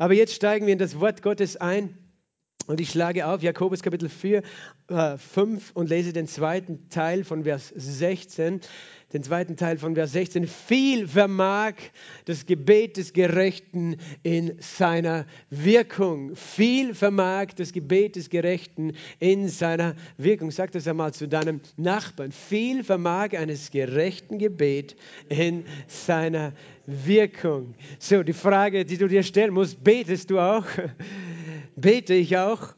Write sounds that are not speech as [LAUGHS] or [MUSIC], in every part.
Aber jetzt steigen wir in das Wort Gottes ein. Und ich schlage auf Jakobus Kapitel 4, äh, 5 und lese den zweiten Teil von Vers 16 den zweiten Teil von Vers 16. Viel vermag das Gebet des Gerechten in seiner Wirkung. Viel vermag das Gebet des Gerechten in seiner Wirkung. Sag das einmal zu deinem Nachbarn. Viel vermag eines gerechten Gebet in seiner Wirkung. So, die Frage, die du dir stellen musst, betest du auch? Bete ich auch?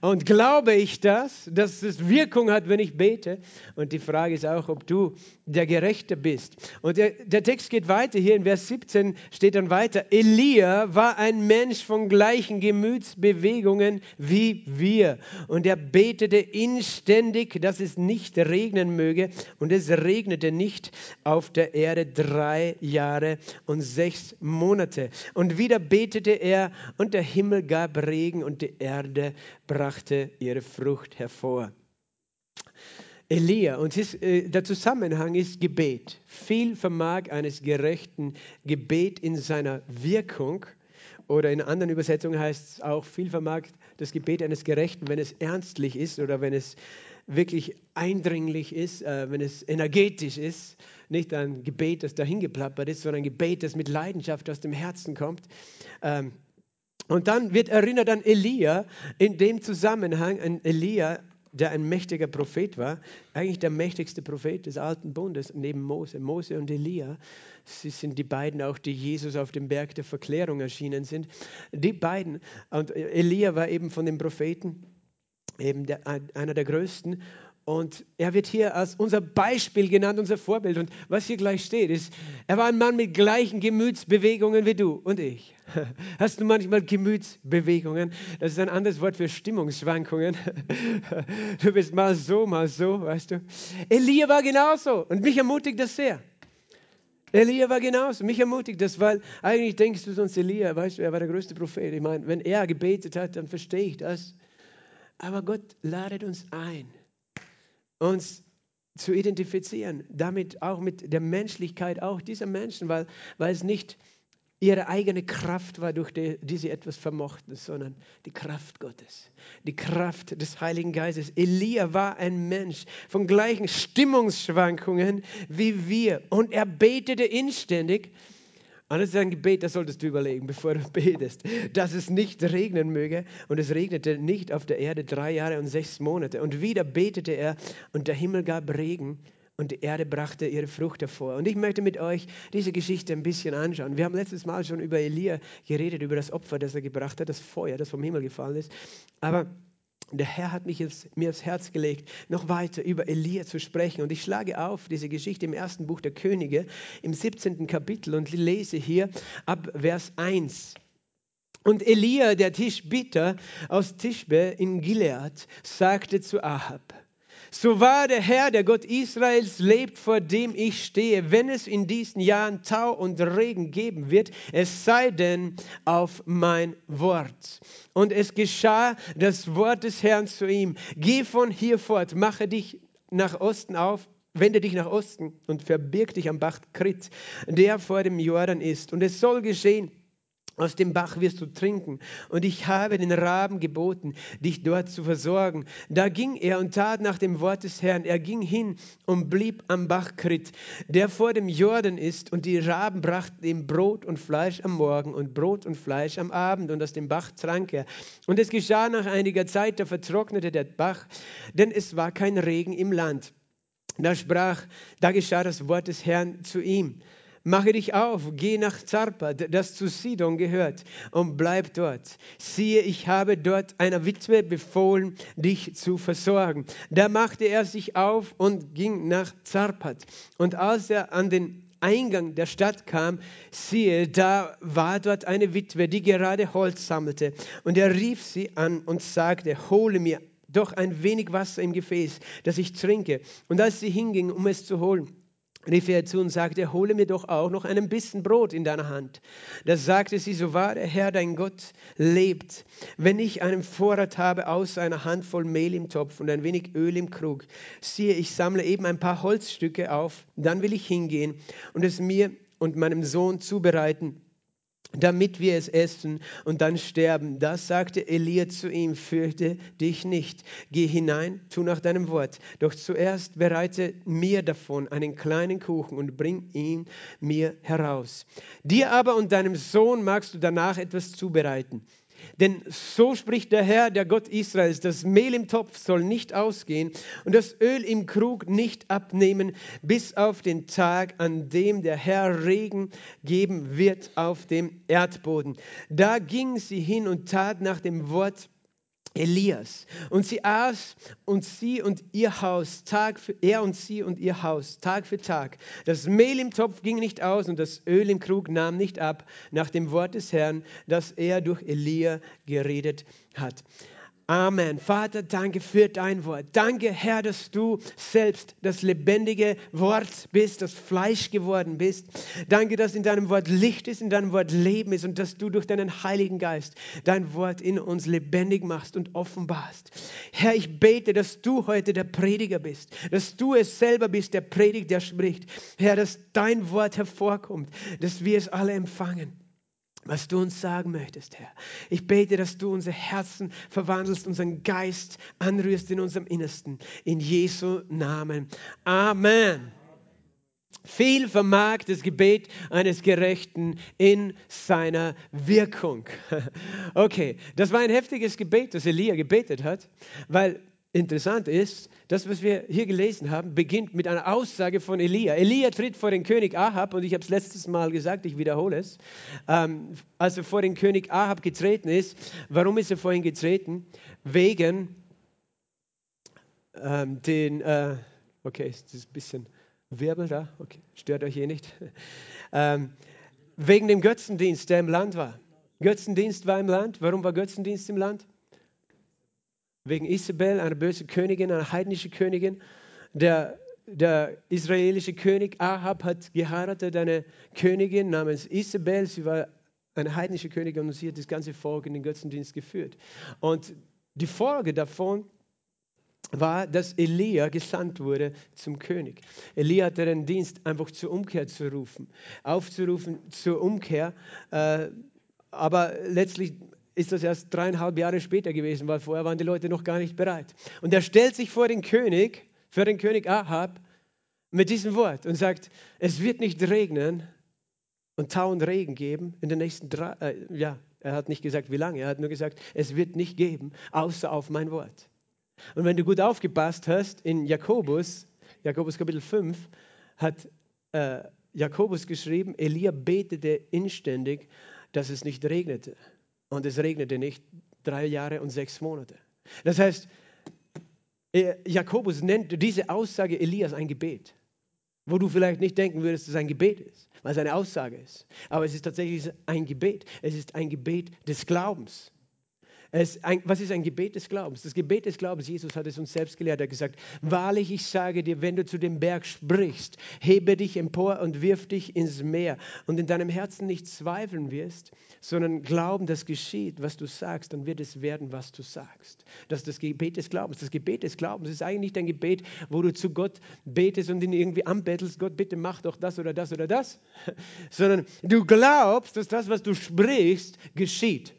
Und glaube ich das, dass es Wirkung hat, wenn ich bete? Und die Frage ist auch, ob du der Gerechte bist. Und der, der, Text geht weiter. Hier in Vers 17 steht dann weiter, Elia war ein Mensch von gleichen Gemütsbewegungen wie wir. Und er betete inständig, dass es nicht regnen möge. Und es regnete nicht auf der Erde drei Jahre und sechs Monate. Und wieder betete er und der Himmel gab Regen und die Erde brachte ihre Frucht hervor. Elia, und ist, äh, der Zusammenhang ist Gebet. Viel vermag eines gerechten Gebet in seiner Wirkung. Oder in anderen Übersetzungen heißt es auch, viel vermag das Gebet eines Gerechten, wenn es ernstlich ist oder wenn es wirklich eindringlich ist, äh, wenn es energetisch ist. Nicht ein Gebet, das dahingeplappert ist, sondern ein Gebet, das mit Leidenschaft aus dem Herzen kommt. Ähm, und dann wird erinnert an Elia in dem Zusammenhang, an Elia, der ein mächtiger Prophet war, eigentlich der mächtigste Prophet des Alten Bundes neben Mose. Mose und Elia, sie sind die beiden auch, die Jesus auf dem Berg der Verklärung erschienen sind. Die beiden, und Elia war eben von den Propheten eben der, einer der größten. Und er wird hier als unser Beispiel genannt, unser Vorbild. Und was hier gleich steht, ist, er war ein Mann mit gleichen Gemütsbewegungen wie du und ich. [LAUGHS] Hast du manchmal Gemütsbewegungen? Das ist ein anderes Wort für Stimmungsschwankungen. [LAUGHS] Du bist mal so, mal so, weißt du. Elia war genauso und mich ermutigt das sehr. Elia war genauso. Mich ermutigt das, weil eigentlich denkst du sonst, Elia, weißt du, er war der größte Prophet. Ich meine, wenn er gebetet hat, dann verstehe ich das. Aber Gott ladet uns ein uns zu identifizieren, damit auch mit der Menschlichkeit auch dieser Menschen, weil, weil es nicht ihre eigene Kraft war, durch die, die sie etwas vermochten, sondern die Kraft Gottes, die Kraft des Heiligen Geistes. Elia war ein Mensch von gleichen Stimmungsschwankungen wie wir und er betete inständig und das ist ein Gebet, das solltest du überlegen, [LAUGHS] bevor du betest, dass es nicht regnen möge. Und es regnete nicht auf der Erde drei Jahre und sechs Monate. Und wieder betete er und der Himmel gab Regen und die Erde brachte ihre Frucht hervor. Und ich möchte mit euch diese Geschichte ein bisschen anschauen. Wir haben letztes Mal schon über Elia geredet, über das Opfer, das er gebracht hat, das Feuer, das vom Himmel gefallen ist. Aber der Herr hat mich jetzt, mir aufs Herz gelegt, noch weiter über Elia zu sprechen. Und ich schlage auf diese Geschichte im ersten Buch der Könige, im 17. Kapitel und lese hier ab Vers 1. Und Elia, der Tischbitter aus Tischbe in Gilead, sagte zu Ahab, so wahr der Herr, der Gott Israels, lebt, vor dem ich stehe, wenn es in diesen Jahren Tau und Regen geben wird, es sei denn auf mein Wort. Und es geschah das Wort des Herrn zu ihm. Geh von hier fort, mache dich nach Osten auf, wende dich nach Osten und verbirg dich am Bach Krit, der vor dem Jordan ist. Und es soll geschehen, aus dem Bach wirst du trinken. Und ich habe den Raben geboten, dich dort zu versorgen. Da ging er und tat nach dem Wort des Herrn. Er ging hin und blieb am Bach Krit, der vor dem Jordan ist. Und die Raben brachten ihm Brot und Fleisch am Morgen und Brot und Fleisch am Abend. Und aus dem Bach trank er. Und es geschah nach einiger Zeit, da vertrocknete der Bach, denn es war kein Regen im Land. Da sprach, da geschah das Wort des Herrn zu ihm Mache dich auf, geh nach Zarpa, das zu Sidon gehört, und bleib dort. Siehe, ich habe dort einer Witwe befohlen, dich zu versorgen. Da machte er sich auf und ging nach Zarpat. Und als er an den Eingang der Stadt kam, siehe, da war dort eine Witwe, die gerade Holz sammelte. Und er rief sie an und sagte, hole mir doch ein wenig Wasser im Gefäß, dass ich trinke. Und als sie hinging, um es zu holen, rief er zu und sagte, hole mir doch auch noch einen Bissen Brot in deiner Hand. Da sagte sie, so wahr der Herr dein Gott lebt, wenn ich einen Vorrat habe außer einer Handvoll Mehl im Topf und ein wenig Öl im Krug, siehe, ich sammle eben ein paar Holzstücke auf, dann will ich hingehen und es mir und meinem Sohn zubereiten damit wir es essen und dann sterben. Das sagte Elia zu ihm, fürchte dich nicht. Geh hinein, tu nach deinem Wort. Doch zuerst bereite mir davon einen kleinen Kuchen und bring ihn mir heraus. Dir aber und deinem Sohn magst du danach etwas zubereiten. Denn so spricht der Herr, der Gott Israels, das Mehl im Topf soll nicht ausgehen und das Öl im Krug nicht abnehmen, bis auf den Tag, an dem der Herr Regen geben wird auf dem Erdboden. Da ging sie hin und tat nach dem Wort Elias. Und sie aß und sie und ihr Haus, Tag für, er und sie und ihr Haus, Tag für Tag. Das Mehl im Topf ging nicht aus und das Öl im Krug nahm nicht ab, nach dem Wort des Herrn, das er durch Elia geredet hat. Amen. Vater, danke für dein Wort. Danke, Herr, dass du selbst das lebendige Wort bist, das Fleisch geworden bist. Danke, dass in deinem Wort Licht ist, in deinem Wort Leben ist und dass du durch deinen Heiligen Geist dein Wort in uns lebendig machst und offenbarst. Herr, ich bete, dass du heute der Prediger bist, dass du es selber bist, der predigt, der spricht. Herr, dass dein Wort hervorkommt, dass wir es alle empfangen was du uns sagen möchtest, Herr. Ich bete, dass du unser Herzen verwandelst, unseren Geist anrührst in unserem Innersten. In Jesu Namen. Amen. Viel vermag das Gebet eines Gerechten in seiner Wirkung. [LAUGHS] Okay, das war ein heftiges Gebet, das Elia gebetet hat, weil Interessant ist, das, was wir hier gelesen haben, beginnt mit einer Aussage von Elia. Elia tritt vor den König Ahab, und ich habe es letztes Mal gesagt, ich wiederhole es. Ähm, als er vor den König Ahab getreten ist, warum ist er vor ihn getreten? Wegen ähm, den, äh, okay, ist ein bisschen Wirbel da? Okay, stört euch hier nicht. Ähm, wegen dem Götzendienst, der im Land war. Götzendienst war im Land. Warum war Götzendienst im Land? Wegen Isabel, einer bösen Königin, einer heidnischen Königin. Der, der israelische König Ahab hat geheiratet eine Königin namens Isabel. Sie war eine heidnische Königin und sie hat das ganze Volk in den Götzendienst geführt. Und die Folge davon war, dass Elia gesandt wurde zum König. Elia hatte den Dienst, einfach zur Umkehr zu rufen, aufzurufen zur Umkehr. Äh, aber letztlich ist das erst dreieinhalb Jahre später gewesen, weil vorher waren die Leute noch gar nicht bereit. Und er stellt sich vor den König, für den König Ahab, mit diesem Wort und sagt, es wird nicht regnen und Tau und Regen geben in den nächsten drei, äh, ja, er hat nicht gesagt, wie lange, er hat nur gesagt, es wird nicht geben, außer auf mein Wort. Und wenn du gut aufgepasst hast, in Jakobus, Jakobus Kapitel 5, hat äh, Jakobus geschrieben, Elia betete inständig, dass es nicht regnete und es regnete nicht drei Jahre und sechs Monate. Das heißt, Jakobus nennt diese Aussage Elias ein Gebet, wo du vielleicht nicht denken würdest, dass es ein Gebet ist, weil es eine Aussage ist. Aber es ist tatsächlich ein Gebet. Es ist ein Gebet des Glaubens. Ein, was ist ein Gebet des Glaubens? Das Gebet des Glaubens, Jesus hat es uns selbst gelehrt. Er hat gesagt, wahrlich, ich sage dir, wenn du zu dem Berg sprichst, hebe dich empor und wirf dich ins Meer und in deinem Herzen nicht zweifeln wirst, sondern glauben, dass geschieht, was du sagst, dann wird es werden, was du sagst. Das ist das Gebet des Glaubens. Das Gebet des Glaubens ist eigentlich nicht ein Gebet, wo du zu Gott betest und ihn irgendwie anbettelst, Gott, bitte mach doch das oder das oder das, [LAUGHS] sondern du glaubst, dass das, was du sprichst, geschieht.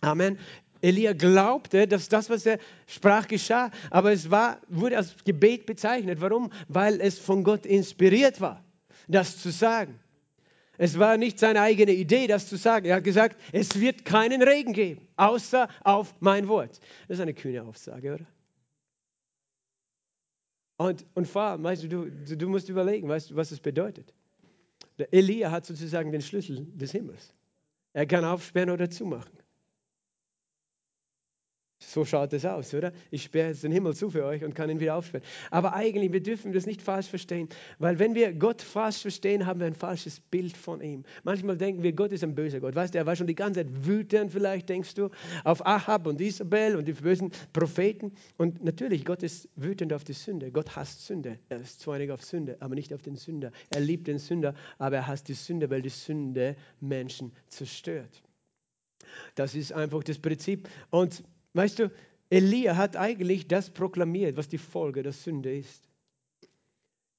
Amen. Elia glaubte, dass das, was er sprach, geschah, aber es war, wurde als Gebet bezeichnet. Warum? Weil es von Gott inspiriert war, das zu sagen. Es war nicht seine eigene Idee, das zu sagen. Er hat gesagt, es wird keinen Regen geben, außer auf mein Wort. Das ist eine kühne Aussage, oder? Und, und vor allem, weißt du, du, du musst überlegen, weißt du, was es bedeutet. Elia hat sozusagen den Schlüssel des Himmels. Er kann aufsperren oder zumachen. So schaut es aus, oder? Ich sperre jetzt den Himmel zu für euch und kann ihn wieder aufsperren. Aber eigentlich, wir dürfen das nicht falsch verstehen, weil wenn wir Gott falsch verstehen, haben wir ein falsches Bild von ihm. Manchmal denken wir, Gott ist ein böser Gott. Weißt du, er war schon die ganze Zeit wütend, vielleicht denkst du, auf Ahab und Isabel und die bösen Propheten. Und natürlich, Gott ist wütend auf die Sünde. Gott hasst Sünde. Er ist zornig auf Sünde, aber nicht auf den Sünder. Er liebt den Sünder, aber er hasst die Sünde, weil die Sünde Menschen zerstört. Das ist einfach das Prinzip. Und Weißt du, Elia hat eigentlich das proklamiert, was die Folge der Sünde ist.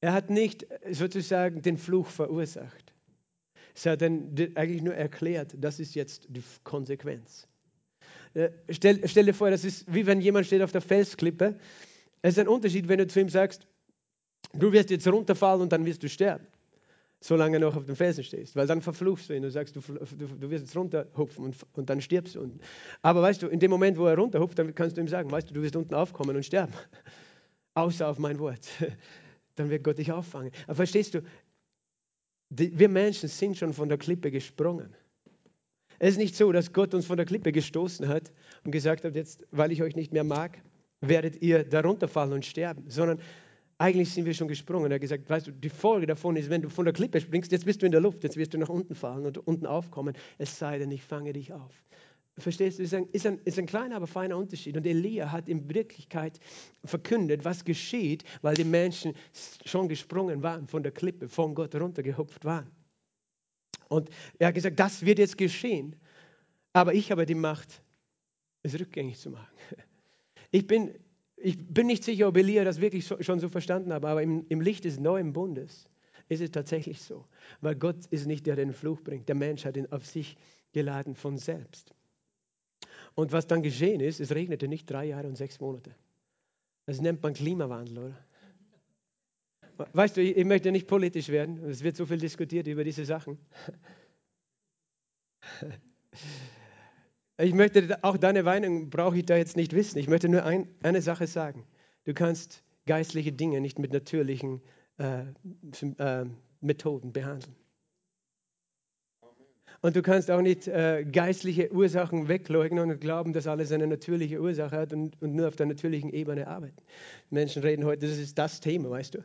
Er hat nicht sozusagen den Fluch verursacht, Sie hat dann eigentlich nur erklärt, das ist jetzt die Konsequenz. Äh, stell, stell dir vor, das ist wie wenn jemand steht auf der Felsklippe. Es ist ein Unterschied, wenn du zu ihm sagst, du wirst jetzt runterfallen und dann wirst du sterben solange du noch auf dem Felsen stehst, weil dann verfluchst du ihn und sagst, du, du, du wirst jetzt runterhupfen und, und dann stirbst du. Unten. Aber weißt du, in dem Moment, wo er runterhupft, dann kannst du ihm sagen, weißt du, du wirst unten aufkommen und sterben. [LAUGHS] Außer auf mein Wort. [LAUGHS] Dann wird Gott dich auffangen. Aber verstehst du, die, wir Menschen sind schon von der Klippe gesprungen. Es ist nicht so, dass Gott uns von der Klippe gestoßen hat und gesagt hat, jetzt, weil ich euch nicht mehr mag, werdet ihr darunter fallen und sterben, sondern eigentlich sind wir schon gesprungen. Er hat gesagt, weißt du, die Folge davon ist, wenn du von der Klippe springst, jetzt bist du in der Luft, jetzt wirst du nach unten fallen und unten aufkommen, es sei denn, ich fange dich auf. Verstehst du, ist ein, ist, ein, ist ein kleiner, aber feiner Unterschied. Und Elia hat in Wirklichkeit verkündet, was geschieht, weil die Menschen schon gesprungen waren von der Klippe, von Gott runtergehupft waren. Und er hat gesagt, das wird jetzt geschehen. Aber ich habe die Macht, es rückgängig zu machen. Ich bin ich bin nicht sicher, ob Elia das wirklich schon so verstanden hat, aber im, im Licht des neuen Bundes ist es tatsächlich so. Weil Gott ist nicht der, der den Fluch bringt. Der Mensch hat ihn auf sich geladen von selbst. Und was dann geschehen ist, es regnete nicht drei Jahre und sechs Monate. Das nennt man Klimawandel, oder? Weißt du, ich möchte nicht politisch werden. Es wird so viel diskutiert über diese Sachen. [LAUGHS] Ich möchte auch deine Meinung brauche ich da jetzt nicht wissen. Ich möchte nur ein, eine Sache sagen. Du kannst geistliche Dinge nicht mit natürlichen äh, äh, Methoden behandeln. Und du kannst auch nicht äh, geistliche Ursachen wegleugnen und glauben, dass alles eine natürliche Ursache hat und, und nur auf der natürlichen Ebene arbeiten. Menschen reden heute, das ist das Thema, weißt du.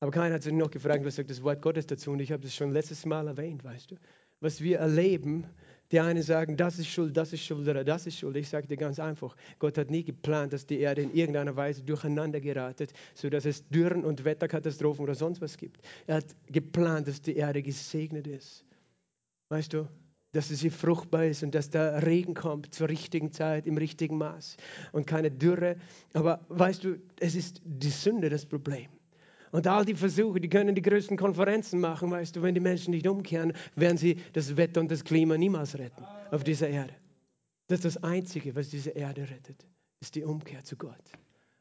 Aber keiner hat sich noch gefragt, was sagt das Wort Gottes dazu? Und ich habe das schon letztes Mal erwähnt, weißt du. Was wir erleben, die einen sagen, das ist Schuld, das ist Schuld oder das ist Schuld. Ich sage dir ganz einfach, Gott hat nie geplant, dass die Erde in irgendeiner Weise durcheinander geratet, sodass es Dürren und Wetterkatastrophen oder sonst was gibt. Er hat geplant, dass die Erde gesegnet ist. Weißt du, dass sie fruchtbar ist und dass der Regen kommt zur richtigen Zeit, im richtigen Maß und keine Dürre. Aber weißt du, es ist die Sünde das Problem. Und all die Versuche, die können die größten Konferenzen machen, weißt du, wenn die Menschen nicht umkehren, werden sie das Wetter und das Klima niemals retten auf dieser Erde. Das ist das Einzige, was diese Erde rettet, ist die Umkehr zu Gott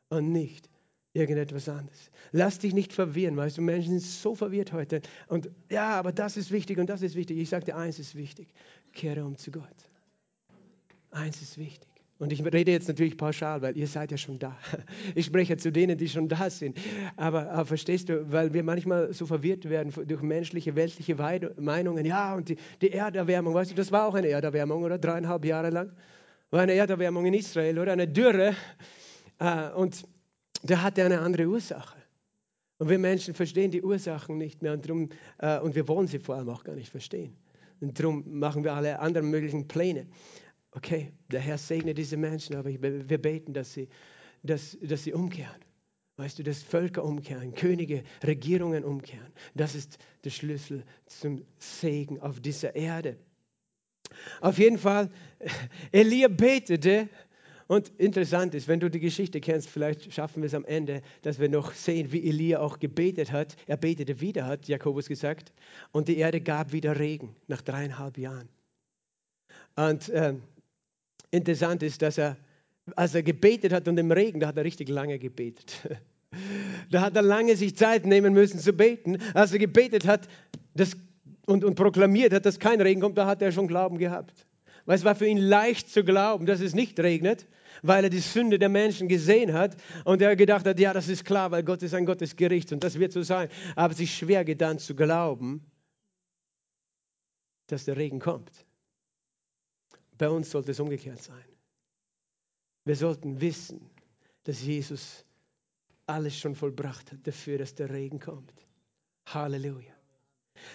und nicht irgendetwas anderes. Lass dich nicht verwirren, weißt du, Menschen sind so verwirrt heute. Und ja, aber das ist wichtig und das ist wichtig. Ich sagte, eins ist wichtig, kehre um zu Gott. Eins ist wichtig. Und ich rede jetzt natürlich pauschal, weil ihr seid ja schon da. [LAUGHS] Ich spreche zu denen, die schon da sind. Aber, aber, verstehst du, weil wir manchmal so verwirrt werden durch menschliche, weltliche Meinungen. Ja, und die, die Erderwärmung, weißt du, das war auch eine Erderwärmung, oder? Dreieinhalb Jahre lang. War eine Erderwärmung in Israel, oder? Eine Dürre. Äh, und da hatte eine andere Ursache. Und wir Menschen verstehen die Ursachen nicht mehr und, drum, äh, und wir wollen sie vor allem auch gar nicht verstehen. Und darum machen wir alle anderen möglichen Pläne. Okay, der Herr segne diese Menschen, aber wir beten, dass sie, dass, dass sie umkehren. Weißt du, dass Völker umkehren, Könige, Regierungen umkehren. Das ist der Schlüssel zum Segen auf dieser Erde. Auf jeden Fall, [LAUGHS] Elia betete und interessant ist, wenn du die Geschichte kennst, vielleicht schaffen wir es am Ende, dass wir noch sehen, wie Elia auch gebetet hat. Er betete wieder, hat Jakobus gesagt, und die Erde gab wieder Regen nach dreieinhalb Jahren. Und ähm, interessant ist, dass er, als er gebetet hat und im Regen, da hat er richtig lange gebetet. [LAUGHS] Da hat er lange sich Zeit nehmen müssen zu beten. Als er gebetet hat das, und, und proklamiert hat, dass kein Regen kommt, da hat er schon Glauben gehabt. Weil es war für ihn leicht zu glauben, dass es nicht regnet, weil er die Sünde der Menschen gesehen hat und er gedacht hat, ja, das ist klar, weil Gott ist ein Gott des Gerichts und das wird so sein. Aber sich schwer getan zu glauben, dass der Regen kommt. Bei uns sollte es umgekehrt sein. Wir sollten wissen, dass Jesus alles schon vollbracht hat dafür, dass der Regen kommt. Halleluja.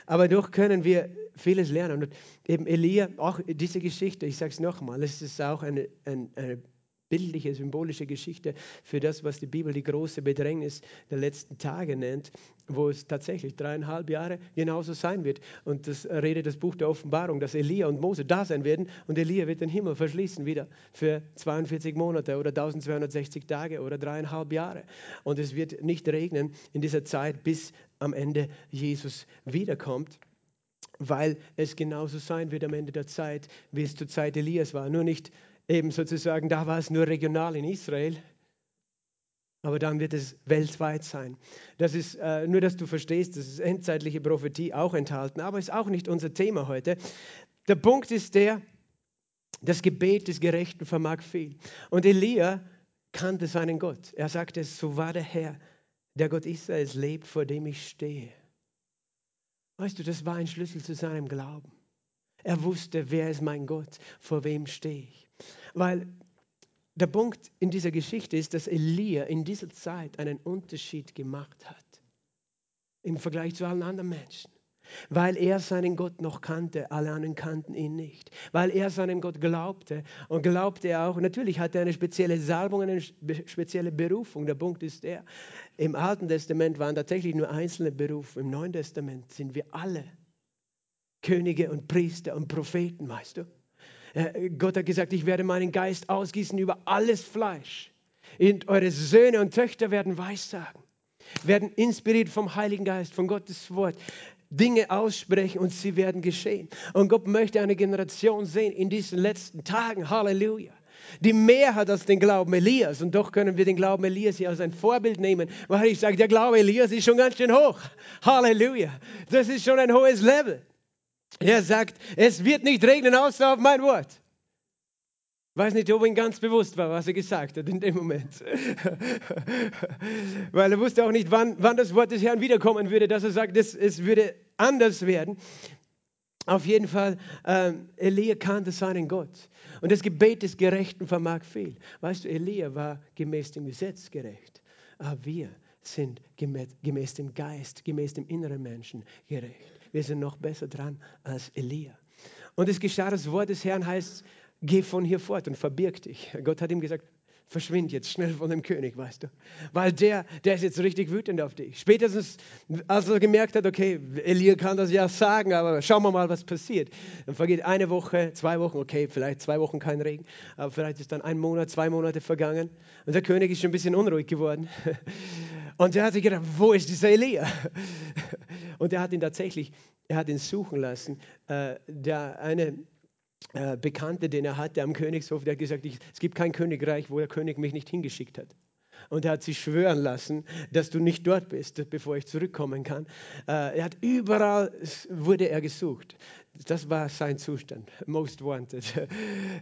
Aber doch können wir vieles lernen. Und eben Elia, auch diese Geschichte, ich sage es nochmal, es ist auch eine, eine, eine bildliche, symbolische Geschichte für das, was die Bibel die große Bedrängnis der letzten Tage nennt, wo es tatsächlich dreieinhalb Jahre genauso sein wird. Und das redet das Buch der Offenbarung, dass Elia und Mose da sein werden und Elia wird den Himmel verschließen wieder für 42 Monate oder 1260 Tage oder dreieinhalb Jahre. Und es wird nicht regnen in dieser Zeit, bis am Ende Jesus wiederkommt. weil es genauso sein wird am Ende der Zeit, wie es zur Zeit Elias war. Nur nicht eben sozusagen, da war es nur regional in Israel, aber dann wird es weltweit sein. Das ist äh, nur, dass du verstehst, das ist endzeitliche Prophetie auch enthalten, aber ist auch nicht unser Thema heute. Der Punkt ist der, das Gebet des Gerechten vermag viel. Und Elia kannte seinen Gott. Er sagte, so war der Herr, der Gott Israels lebt, vor dem ich stehe. Weißt du, das war ein Schlüssel zu seinem Glauben. Er wusste, wer ist mein Gott, vor wem stehe ich. Weil der Punkt in dieser Geschichte ist, dass Elia in dieser Zeit einen Unterschied gemacht hat im Vergleich zu allen anderen Menschen weil er seinen Gott noch kannte, alle anderen kannten ihn nicht, weil er seinem Gott glaubte und glaubte er auch, natürlich hat er eine spezielle Salbung, eine spezielle Berufung. Der Punkt ist der, im Alten Testament waren tatsächlich nur einzelne Berufe, im Neuen Testament sind wir alle Könige und Priester und Propheten, weißt du. Äh, Gott hat gesagt, ich werde meinen Geist ausgießen über alles Fleisch. Und eure Söhne und Töchter werden Weissagen, werden inspiriert vom Heiligen Geist, von Gottes Wort. Dinge aussprechen und sie werden geschehen. Und Gott möchte eine Generation sehen in diesen letzten Tagen. Halleluja. Die mehr hat als den Glauben Elias. Und doch können wir den Glauben Elias hier als ein Vorbild nehmen, weil ich sage, der Glaube Elias ist schon ganz schön hoch. Halleluja. Das ist schon ein hohes Level. Er sagt, es wird nicht regnen außer auf mein Wort. Weiß nicht, ob ihm ganz bewusst war, was er gesagt hat in dem Moment. [LAUGHS] Weil er wusste auch nicht, wann, wann das Wort des Herrn wiederkommen würde, dass er sagt, es, es würde anders werden. Auf jeden Fall, ähm, Elia kannte seinen Gott. Und das Gebet des Gerechten vermag viel. Weißt du, Elia war gemäß dem Gesetz gerecht. Aber wir sind gemäß, gemäß dem Geist, gemäß dem inneren Menschen gerecht. Wir sind noch besser dran als Elia. Und es geschah, das Wort des Herrn heißt, geh von hier fort und verbirg dich. Gott hat ihm gesagt, verschwind jetzt schnell von dem König, weißt du. Weil der, der ist jetzt richtig wütend auf dich. Spätestens, als er gemerkt hat, okay, Elia kann das ja sagen, aber schauen wir mal, was passiert. Dann vergeht eine Woche, zwei Wochen, okay, vielleicht zwei Wochen kein Regen, aber vielleicht ist dann ein Monat, zwei Monate vergangen und der König ist schon ein bisschen unruhig geworden. Und er hat sich gedacht, wo ist dieser Elia? Und er hat ihn tatsächlich, er hat ihn suchen lassen. Äh, der eine äh, Bekannte, den er hatte am Königshof, der hat gesagt, es gibt kein Königreich, wo der König mich nicht hingeschickt hat. Und er hat sich schwören lassen, dass du nicht dort bist, bevor ich zurückkommen kann. Äh, er hat überall, wurde er gesucht. Das war sein Zustand, most wanted.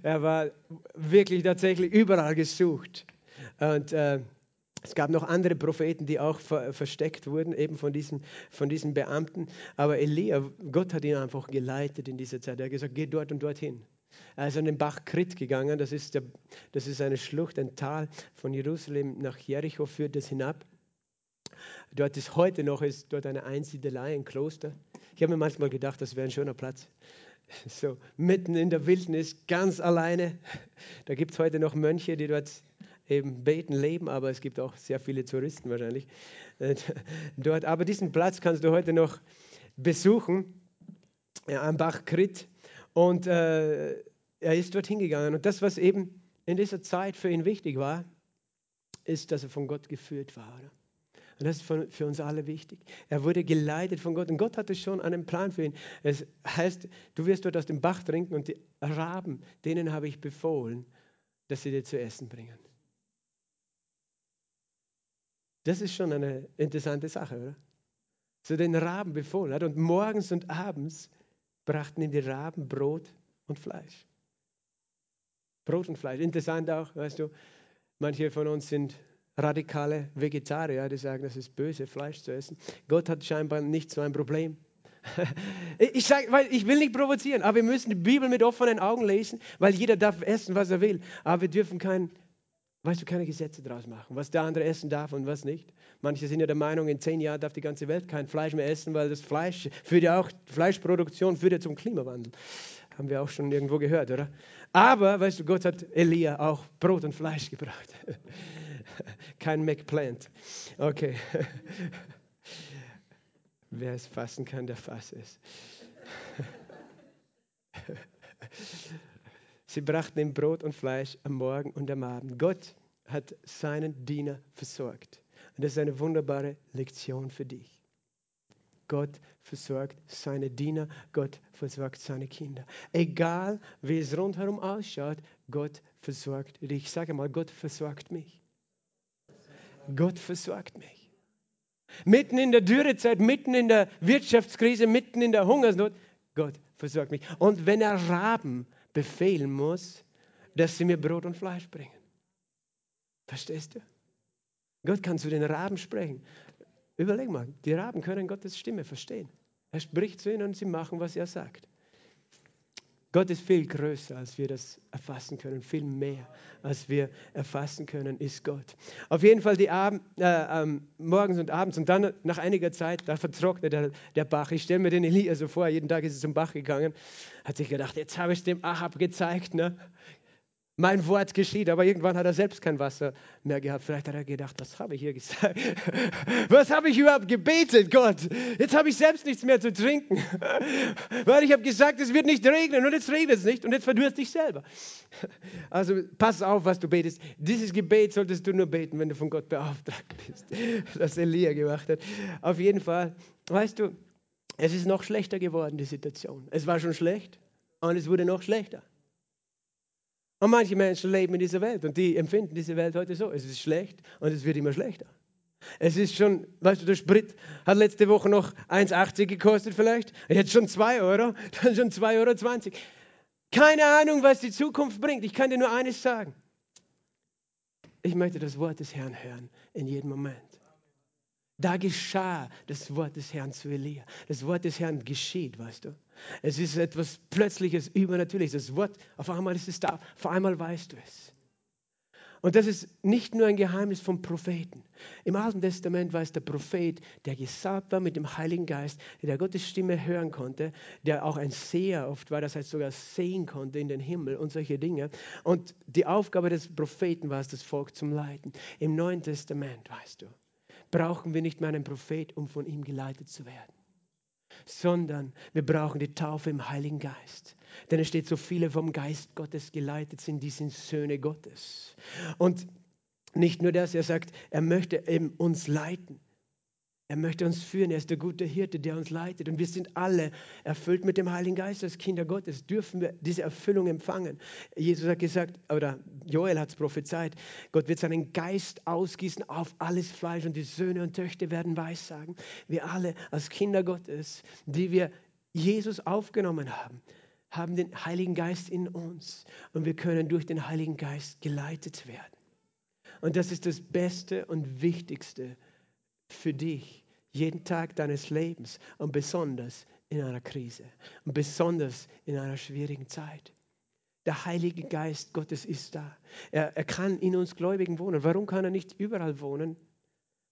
Er war wirklich tatsächlich überall gesucht. Und es gab noch andere Propheten, die auch ver versteckt wurden, eben von diesen, von diesen Beamten. Aber Elia, Gott hat ihn einfach geleitet in dieser Zeit. Er hat gesagt, geh dort und dorthin. Er ist an den Bach Krit gegangen. Das ist, der, das ist eine Schlucht, ein Tal von Jerusalem nach Jericho führt es hinab. Dort ist heute noch ist dort eine Einsiedelei, ein Kloster. Ich habe mir manchmal gedacht, das wäre ein schöner Platz. So mitten in der Wildnis, ganz alleine. Da gibt es heute noch Mönche, die dort eben beten, leben, aber es gibt auch sehr viele Touristen wahrscheinlich äh, [LAUGHS] dort. Aber diesen Platz kannst du heute noch besuchen, ja, am Bach Krit. Und äh, er ist dort hingegangen. Und das, was eben in dieser Zeit für ihn wichtig war, ist, dass er von Gott geführt war. Oder? Und das ist für uns alle wichtig. Er wurde geleitet von Gott und Gott hatte schon einen Plan für ihn. Es heißt, du wirst dort aus dem Bach trinken und die Raben, denen habe ich befohlen, dass sie dir zu essen bringen. Das ist schon eine interessante Sache, oder? So den Raben befohlen hat. Und morgens und abends brachten ihm die Raben Brot und Fleisch. Brot und Fleisch. Interessant auch, weißt du, manche von uns sind radikale Vegetarier, die sagen, das ist böse, Fleisch zu essen. Gott hat scheinbar nicht so ein Problem. [LAUGHS] Ich sage, weil ich will nicht provozieren, aber wir müssen die Bibel mit offenen Augen lesen, weil jeder darf essen, was er will. Aber wir dürfen kein Weißt du, keine Gesetze draus machen, was der andere essen darf und was nicht. Manche sind ja der Meinung, in zehn Jahren darf die ganze Welt kein Fleisch mehr essen, weil das Fleisch führt ja auch, Fleischproduktion führt ja zum Klimawandel. Haben wir auch schon irgendwo gehört, oder? Aber, weißt du, Gott hat Elia auch Brot und Fleisch [LAUGHS] gebracht. kein McPlant. Okay. [LAUGHS] Wer es fassen kann, der fasse es. [LAUGHS] Sie brachten ihm Brot und Fleisch am Morgen und am Abend. Gott hat seinen Diener versorgt. Und das ist eine wunderbare Lektion für dich. Gott versorgt seine Diener, Gott versorgt seine Kinder. Egal wie es rundherum ausschaut, Gott versorgt dich. Ich sage mal, Gott versorgt mich. Gott versorgt mich. Mitten in der Dürrezeit, mitten in der Wirtschaftskrise, mitten in der Hungersnot, Gott versorgt mich. Und wenn er Raben befehlen muss, dass sie mir Brot und Fleisch bringen. Verstehst du? Gott kann zu den Raben sprechen. Überleg mal, die Raben können Gottes Stimme verstehen. Er spricht zu ihnen und sie machen, was er sagt. Gott ist viel größer, als wir das erfassen können. Viel mehr, als wir erfassen können, ist Gott. Auf jeden Fall die Abend, äh, ähm, morgens und abends und dann nach einiger Zeit, da vertrocknet der, der Bach. Ich stelle mir den Elia so vor, jeden Tag ist er zum Bach gegangen, hat sich gedacht, jetzt habe ich dem Ahab gezeigt. Ne? Mein Wort geschieht. Aber irgendwann hat er selbst kein Wasser mehr gehabt. Vielleicht hat er gedacht, was habe ich hier gesagt? [LAUGHS] Was habe ich überhaupt gebetet, Gott? Jetzt habe ich selbst nichts mehr zu trinken. [LAUGHS] Weil ich habe gesagt, es wird nicht regnen und jetzt regnet es nicht und jetzt verdürst dich selber. [LAUGHS] Also pass auf, was du betest. Dieses Gebet solltest du nur beten, wenn du von Gott beauftragt bist. Das Elia gemacht hat. Auf jeden Fall, weißt du, es ist noch schlechter geworden, die Situation. Es war schon schlecht und es wurde noch schlechter. Und manche Menschen leben in dieser Welt und die empfinden diese Welt heute so. Es ist schlecht und es wird immer schlechter. Es ist schon, weißt du, der Sprit hat letzte Woche noch 1,80 gekostet vielleicht. Jetzt schon 2 Euro, [LAUGHS] dann schon 2,20 Euro. Keine Ahnung, was die Zukunft bringt. Ich kann dir nur eines sagen. Ich möchte das Wort des Herrn hören in jedem Moment. Da geschah das Wort des Herrn zu Elia. Das Wort des Herrn geschieht, weißt du. Es ist etwas Plötzliches, Übernatürliches. Das Wort, auf einmal ist es da, auf einmal weißt du es. Und das ist nicht nur ein Geheimnis vom Propheten. Im Alten Testament war es der Prophet, der gesalbt war mit dem Heiligen Geist, der Gottes Stimme hören konnte, der auch ein Seher oft war, das heißt sogar sehen konnte in den Himmel und solche Dinge. Und die Aufgabe des Propheten war es, das Volk zu leiten. Im Neuen Testament, weißt du, brauchen wir nicht mehr einen Prophet, um von ihm geleitet zu werden, sondern wir brauchen die Taufe im Heiligen Geist. Denn es steht, so viele vom Geist Gottes geleitet sind, die sind Söhne Gottes. Und nicht nur das, er sagt, er möchte eben uns leiten. Er möchte uns führen. Er ist der gute Hirte, der uns leitet. Und wir sind alle erfüllt mit dem Heiligen Geist als Kinder Gottes. Dürfen wir diese Erfüllung empfangen? Jesus hat gesagt, oder Joel hat es prophezeit, Gott wird seinen Geist ausgießen auf alles Fleisch und die Söhne und Töchter werden Weissagen. Wir alle als Kinder Gottes, die wir Jesus aufgenommen haben, haben den Heiligen Geist in uns. Und wir können durch den Heiligen Geist geleitet werden. Und das ist das Beste und Wichtigste für dich jeden Tag deines Lebens und besonders in einer Krise und besonders in einer schwierigen Zeit. Der Heilige Geist Gottes ist da. Er, er kann in uns Gläubigen wohnen. Warum kann er nicht überall wohnen?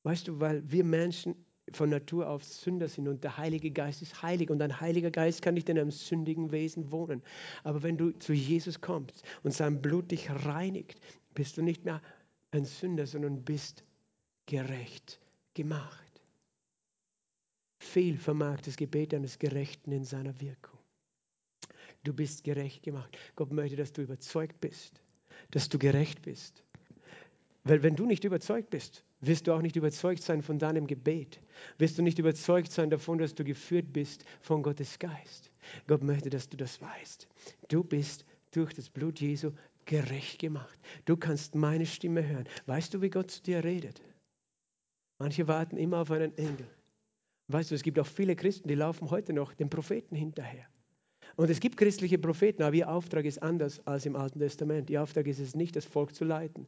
Weißt du, weil wir Menschen von Natur auf Sünder sind und der Heilige Geist ist heilig und ein Heiliger Geist kann nicht in einem sündigen Wesen wohnen. Aber wenn du zu Jesus kommst und sein Blut dich reinigt, bist du nicht mehr ein Sünder, sondern bist gerecht gemacht. Viel vermag das Gebet eines Gerechten in seiner Wirkung. Du bist gerecht gemacht. Gott möchte, dass du überzeugt bist, dass du gerecht bist. Weil wenn du nicht überzeugt bist, wirst du auch nicht überzeugt sein von deinem Gebet. Wirst du nicht überzeugt sein davon, dass du geführt bist von Gottes Geist. Gott möchte, dass du das weißt. Du bist durch das Blut Jesu gerecht gemacht. Du kannst meine Stimme hören. Weißt du, wie Gott zu dir redet? Manche warten immer auf einen Engel. Weißt du, es gibt auch viele Christen, die laufen heute noch den Propheten hinterher. Und es gibt christliche Propheten, aber ihr Auftrag ist anders als im Alten Testament. Ihr Auftrag ist es nicht, das Volk zu leiten,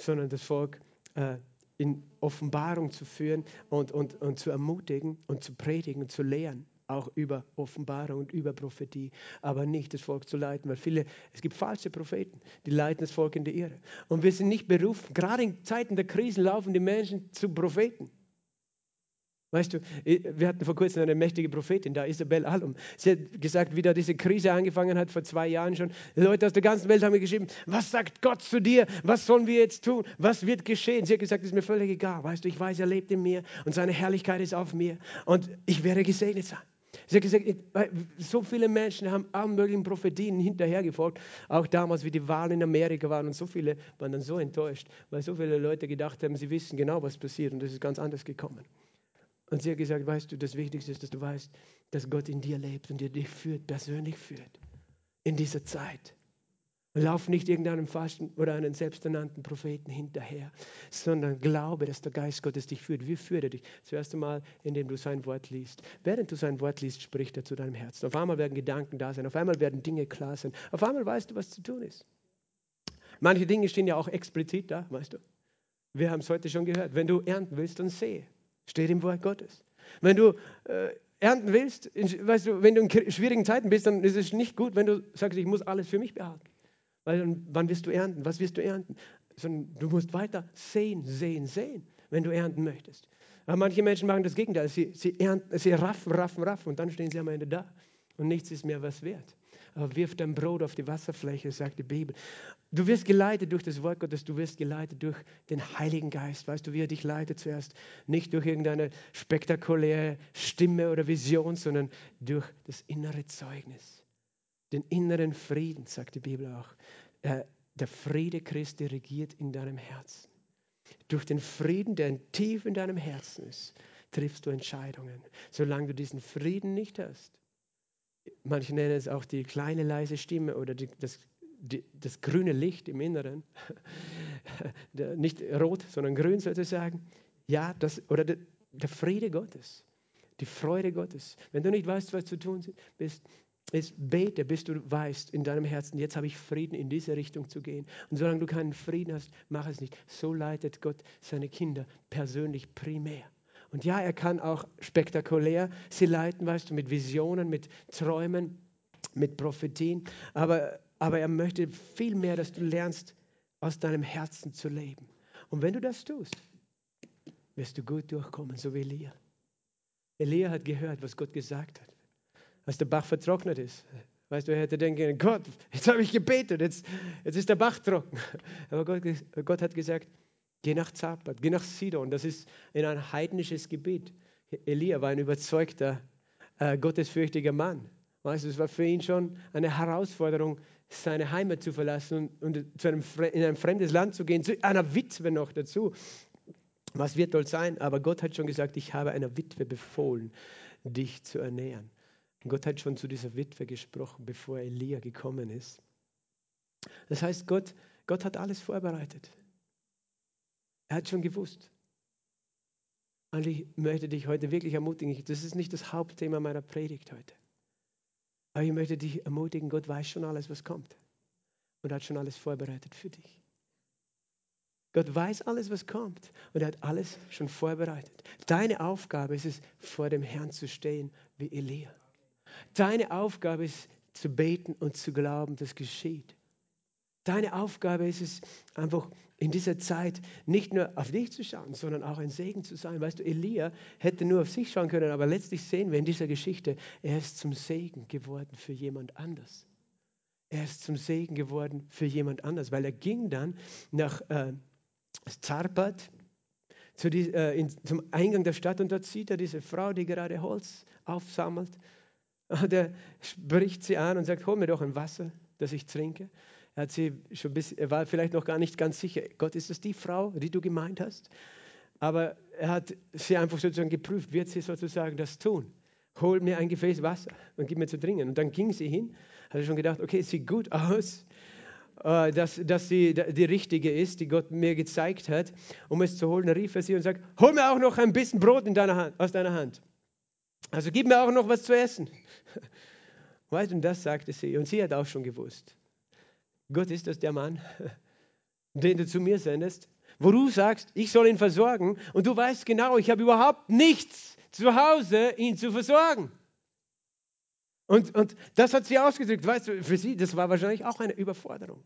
sondern das Volk äh, in Offenbarung zu führen und, und, und zu ermutigen und zu predigen und zu lehren auch über Offenbarung und über Prophetie, aber nicht das Volk zu leiten, weil viele, es gibt falsche Propheten, die leiten das Volk in die Irre. Und wir sind nicht berufen, gerade in Zeiten der Krisen laufen die Menschen zu Propheten. Weißt du, wir hatten vor kurzem eine mächtige Prophetin da, Isabel Alum. Sie hat gesagt, wie da diese Krise angefangen hat, vor zwei Jahren schon. Leute aus der ganzen Welt haben mir geschrieben, was sagt Gott zu dir? Was sollen wir jetzt tun? Was wird geschehen? Sie hat gesagt, es ist mir völlig egal. Weißt du, ich weiß, er lebt in mir und seine Herrlichkeit ist auf mir und ich werde gesegnet sein. Sie hat gesagt, so viele Menschen haben allen möglichen Prophetien hinterhergefolgt, auch damals, wie die Wahlen in Amerika waren und so viele waren dann so enttäuscht, weil so viele Leute gedacht haben, sie wissen genau, was passiert und es ist ganz anders gekommen. Und sie hat gesagt, weißt du, das Wichtigste ist, dass du weißt, dass Gott in dir lebt und dir dich führt, persönlich führt, in dieser Zeit. Lauf nicht irgendeinem Fasten oder einem selbsternannten Propheten hinterher, sondern glaube, dass der Geist Gottes dich führt. Wie führt er dich? Zuerst einmal, indem du sein Wort liest. Während du sein Wort liest, spricht er zu deinem Herzen. Auf einmal werden Gedanken da sein, auf einmal werden Dinge klar sein, auf einmal weißt du, was zu tun ist. Manche Dinge stehen ja auch explizit da, weißt du. Wir haben es heute schon gehört. Wenn du ernten willst, dann sehe. Steht im Wort Gottes. Wenn du äh, ernten willst, in, weißt du, wenn du in schwierigen Zeiten bist, dann ist es nicht gut, wenn du sagst, ich muss alles für mich behalten. Weil wann wirst du ernten? Was wirst du ernten? Sondern du musst weiter sehen, sehen, sehen, wenn du ernten möchtest. Aber manche Menschen machen das Gegenteil. Sie, sie, ernten, sie raffen, raffen, raffen und dann stehen sie am Ende da. Und nichts ist mehr was wert. Aber wirf dein Brot auf die Wasserfläche, sagt die Bibel. Du wirst geleitet durch das Wort Gottes, du wirst geleitet durch den Heiligen Geist. Weißt du, wie er dich leitet zuerst? Nicht durch irgendeine spektakuläre Stimme oder Vision, sondern durch das innere Zeugnis den inneren Frieden, sagt die Bibel auch. Äh, der Friede Christi regiert in deinem Herzen. Durch den Frieden, der tief in deinem Herzen ist, triffst du Entscheidungen. Solange du diesen Frieden nicht hast, manche nennen es auch die kleine leise Stimme oder die, das, die, das grüne Licht im Inneren, [LAUGHS] nicht rot, sondern grün sozusagen, ja, das, oder der, der Friede Gottes, die Freude Gottes. Wenn du nicht weißt, was zu tun ist, ist, bete, bis du weißt in deinem Herzen, jetzt habe ich Frieden, in diese Richtung zu gehen. Und solange du keinen Frieden hast, mach es nicht. So leitet Gott seine Kinder persönlich primär. Und ja, er kann auch spektakulär sie leiten, weißt du, mit Visionen, mit Träumen, mit Prophetien. Aber, aber er möchte viel mehr, dass du lernst, aus deinem Herzen zu leben. Und wenn du das tust, wirst du gut durchkommen, so wie Elia. Elia hat gehört, was Gott gesagt hat als der Bach vertrocknet ist. Weißt du, er hätte denken Gott, jetzt habe ich gebetet, jetzt, jetzt ist der Bach trocken. [LAUGHS] Aber Gott, Gott hat gesagt, geh nach Zapat, geh nach Sidon. Das ist in ein heidnisches Gebiet. Elia war ein überzeugter, äh, gottesfürchtiger Mann. Weißt du, es war für ihn schon eine Herausforderung, seine Heimat zu verlassen und, und zu einem, in ein fremdes Land zu gehen, zu einer Witwe noch dazu. Was wird dort sein? Aber Gott hat schon gesagt, ich habe einer Witwe befohlen, dich zu ernähren. Gott hat schon zu dieser Witwe gesprochen, bevor Elia gekommen ist. Das heißt, Gott, Gott hat alles vorbereitet. Er hat schon gewusst. Und ich möchte dich heute wirklich ermutigen, das ist nicht das Hauptthema meiner Predigt heute. Aber ich möchte dich ermutigen, Gott weiß schon alles, was kommt. Und hat schon alles vorbereitet für dich. Gott weiß alles, was kommt. Und er hat alles schon vorbereitet. Deine Aufgabe ist es, vor dem Herrn zu stehen wie Elia. Deine Aufgabe ist zu beten und zu glauben, das geschieht. Deine Aufgabe ist es einfach in dieser Zeit nicht nur auf dich zu schauen, sondern auch ein Segen zu sein. Weißt du, Elia hätte nur auf sich schauen können, aber letztlich sehen wir in dieser Geschichte, er ist zum Segen geworden für jemand anders. Er ist zum Segen geworden für jemand anders, weil er ging dann nach äh, Zarpat, zu die, äh, in, zum Eingang der Stadt und dort sieht er diese Frau, die gerade Holz aufsammelt [LAUGHS] und er spricht sie an und sagt, hol mir doch ein Wasser, das ich trinke. Er, hat sie schon bis, er war vielleicht noch gar nicht ganz sicher, Gott, ist das die Frau, die du gemeint hast? Aber er hat sie einfach sozusagen geprüft, wird sie sozusagen das tun? Hol mir ein Gefäß Wasser und gib mir zu trinken. Und dann ging sie hin, hat schon gedacht, okay, es sieht gut [LAUGHS] aus, äh, dass, dass sie die richtige ist, die Gott mir gezeigt hat. Um es zu holen, rief er sie und sagt, hol mir auch noch ein bisschen Brot in deiner Hand, aus deiner Hand. Also gib mir auch noch was zu essen. Weißt und das sagte sie. Und sie hat auch schon gewusst. Gott ist das der Mann, den du zu mir sendest, wo du sagst, ich soll ihn versorgen. Und du weißt genau, ich habe überhaupt nichts zu Hause, ihn zu versorgen. Und, und das hat sie ausgedrückt. Weißt du, für sie, das war wahrscheinlich auch eine Überforderung,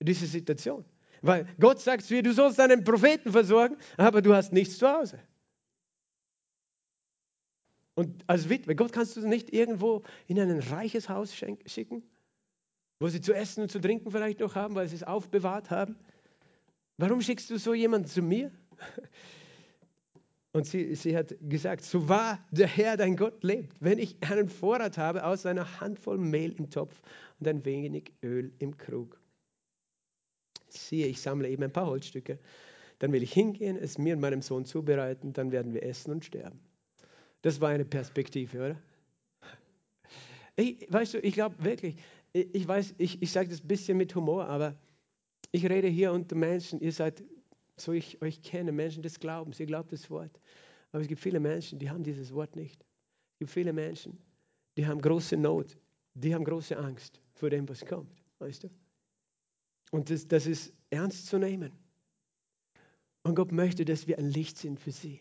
diese Situation. Weil Gott sagt zu ihr, du sollst deinen Propheten versorgen, aber du hast nichts zu Hause. Und als Witwe, Gott kannst du nicht irgendwo in ein reiches Haus schicken, wo sie zu essen und zu trinken vielleicht noch haben, weil sie es aufbewahrt haben. Warum schickst du so jemanden zu mir? Und sie, sie hat gesagt, so wahr der Herr, dein Gott lebt, wenn ich einen Vorrat habe aus einer Handvoll Mehl im Topf und ein wenig Öl im Krug. Siehe, ich sammle eben ein paar Holzstücke, dann will ich hingehen, es mir und meinem Sohn zubereiten, dann werden wir essen und sterben. Das war eine Perspektive, oder? Ich, weißt du, ich glaube wirklich, ich, ich weiß, ich, ich sage das ein bisschen mit Humor, aber ich rede hier unter Menschen, ihr seid, so ich euch kenne, Menschen des Glaubens, ihr glaubt das Wort. Aber es gibt viele Menschen, die haben dieses Wort nicht. Es gibt viele Menschen, die haben große Not, die haben große Angst vor dem, was kommt, weißt du? Und das, das ist ernst zu nehmen. Und Gott möchte, dass wir ein Licht sind für sie.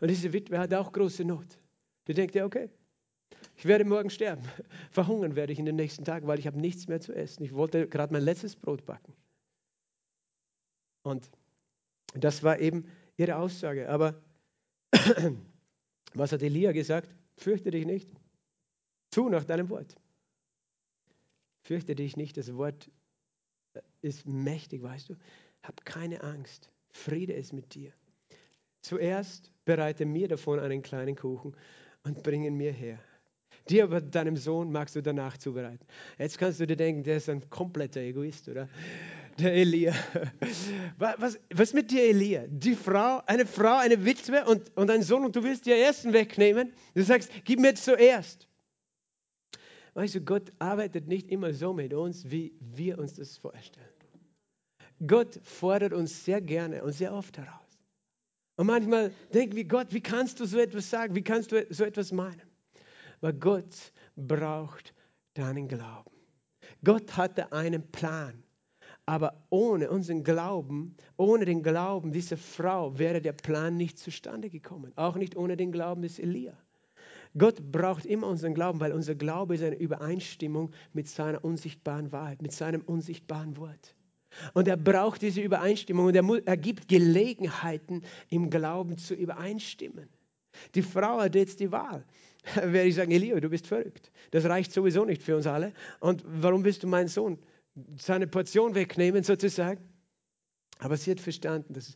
Und diese Witwe hat auch große Not. Die denkt ja, okay, ich werde morgen sterben. [LAUGHS] Verhungern werde ich in den nächsten Tagen, weil ich habe nichts mehr zu essen. Ich wollte gerade mein letztes Brot backen. Und das war eben ihre Aussage. Aber [CLEARS THROAT] was hat Elia gesagt? Fürchte dich nicht. Tu nach deinem Wort. Fürchte dich nicht. Das Wort ist mächtig, weißt du. Hab keine Angst. Friede ist mit dir. Zuerst bereite mir davon einen kleinen Kuchen und bring ihn mir her. Dir aber deinem Sohn magst du danach zubereiten. Jetzt kannst du dir denken, der ist ein kompletter Egoist, oder? Der Elia. [LAUGHS] Was, was mit dir, Elia? Die Frau, eine Frau, eine Witwe und, und ein Sohn und du willst dir Essen wegnehmen? Du sagst, gib mir zuerst. Weißt du, Gott arbeitet nicht immer so mit uns, wie wir uns das vorstellen. Gott fordert uns sehr gerne und sehr oft heraus. Und manchmal denken wir, Gott, wie kannst du so etwas sagen? Wie kannst du so etwas meinen? Weil Gott braucht deinen Glauben. Gott hatte einen Plan. Aber ohne unseren Glauben, ohne den Glauben dieser Frau wäre der Plan nicht zustande gekommen. Auch nicht ohne den Glauben des Elia. Gott braucht immer unseren Glauben, weil unser Glaube ist eine Übereinstimmung mit seiner unsichtbaren Wahrheit, mit seinem unsichtbaren Wort. Und er braucht diese Übereinstimmung und er, er gibt Gelegenheiten, im Glauben zu übereinstimmen. Die Frau hat jetzt die Wahl. [LAUGHS] Werde ich sagen, Elia, du bist verrückt. Das reicht sowieso nicht für uns alle. Und warum willst du meinen Sohn seine Portion wegnehmen, sozusagen? Aber sie hat verstanden, dass,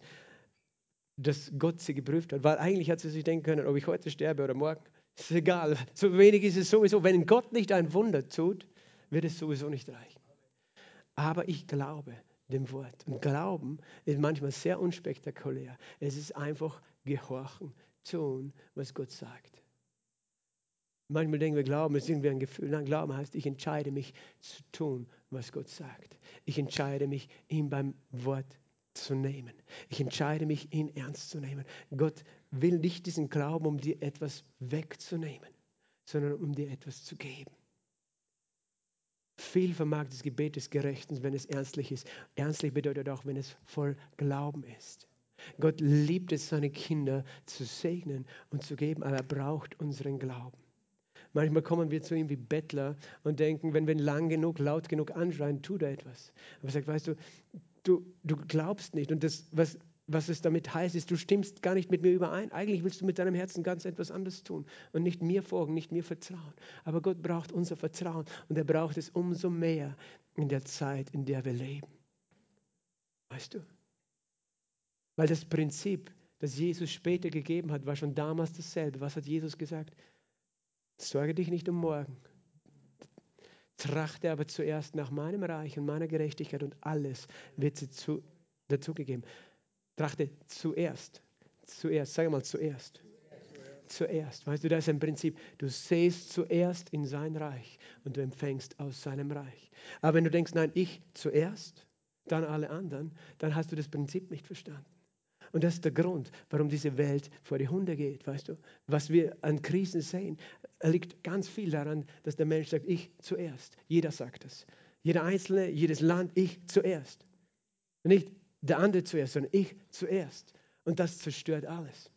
dass Gott sie geprüft hat. Weil eigentlich hat sie sich denken können, ob ich heute sterbe oder morgen. Ist egal. So wenig ist es sowieso. Wenn Gott nicht ein Wunder tut, wird es sowieso nicht reichen. Aber ich glaube dem Wort. Und Glauben ist manchmal sehr unspektakulär. Es ist einfach gehorchen, tun, was Gott sagt. Manchmal denken wir, Glauben ist irgendwie ein Gefühl. Nein, Glauben heißt, ich entscheide mich zu tun, was Gott sagt. Ich entscheide mich, ihn beim Wort zu nehmen. Ich entscheide mich, ihn ernst zu nehmen. Gott will nicht diesen Glauben, um dir etwas wegzunehmen, sondern um dir etwas zu geben. Viel vermag das Gebet des Gerechten, wenn es ernstlich ist. Ernstlich bedeutet auch, wenn es voll Glauben ist. Gott liebt es, seine Kinder zu segnen und zu geben, aber er braucht unseren Glauben. Manchmal kommen wir zu ihm wie Bettler und denken, wenn wir ihn lang genug, laut genug anschreien, tut er etwas. Aber er sagt, weißt du, du, du glaubst nicht. Und das, was was es damit heißt, ist, du stimmst gar nicht mit mir überein. Eigentlich willst du mit deinem Herzen ganz etwas anderes tun und nicht mir folgen, nicht mir vertrauen. Aber Gott braucht unser Vertrauen und er braucht es umso mehr in der Zeit, in der wir leben. Weißt du? Weil das Prinzip, das Jesus später gegeben hat, war schon damals dasselbe. Was hat Jesus gesagt? Sorge dich nicht um morgen. Trachte aber zuerst nach meinem Reich und meiner Gerechtigkeit und alles wird dir zu, dazugegeben. Trachte zuerst. Zuerst, sag mal zuerst. Zuerst. Weißt du, das ist ein Prinzip. Du sähst zuerst in sein Reich und du empfängst aus seinem Reich. Aber wenn du denkst, nein, ich zuerst, dann alle anderen, dann hast du das Prinzip nicht verstanden. Und das ist der Grund, warum diese Welt vor die Hunde geht, weißt du? Was wir an Krisen sehen, liegt ganz viel daran, dass der Mensch sagt, ich zuerst. Jeder sagt das. Jeder Einzelne, jedes Land, ich zuerst. Nicht der andere zuerst, sondern ich zuerst. Und das zerstört alles.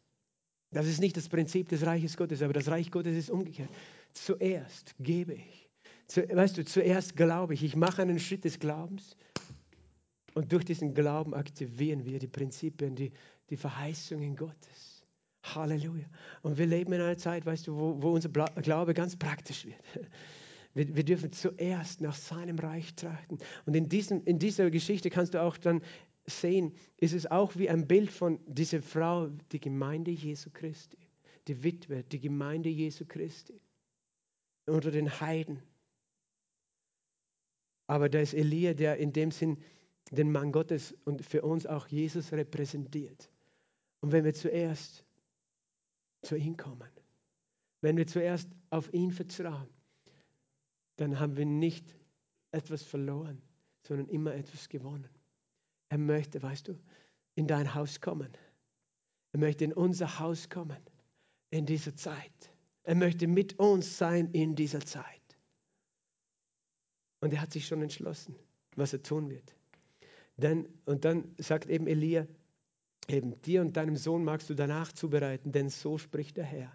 Das ist nicht das Prinzip des Reiches Gottes, aber das Reich Gottes ist umgekehrt. Zuerst gebe ich. Zu, weißt du, zuerst glaube ich. Ich mache einen Schritt des Glaubens und durch diesen Glauben aktivieren wir die Prinzipien, die, die Verheißungen Gottes. Halleluja. Und wir leben in einer Zeit, weißt du, wo, wo unser Glaube ganz praktisch wird. [LAUGHS] Wir, wir, dürfen zuerst nach seinem Reich trachten. Und in, diesem, in dieser Geschichte kannst du auch dann sehen, ist es auch wie ein Bild von dieser Frau, die Gemeinde Jesu Christi, die Witwe, die Gemeinde Jesu Christi unter den Heiden. Aber da ist Elia, der in dem Sinn den Mann Gottes und für uns auch Jesus repräsentiert. Und wenn wir zuerst zu ihm kommen. Wenn wir zuerst auf ihn vertrauen, dann haben wir nicht etwas verloren, sondern immer etwas gewonnen. Er möchte, weißt du, in dein Haus kommen. Er möchte in unser Haus kommen in dieser Zeit. Er möchte mit uns sein in dieser Zeit. Und er hat sich schon entschlossen, was er tun wird. Denn, und dann sagt eben Elia, eben dir und deinem Sohn magst du danach zubereiten, denn so spricht der Herr,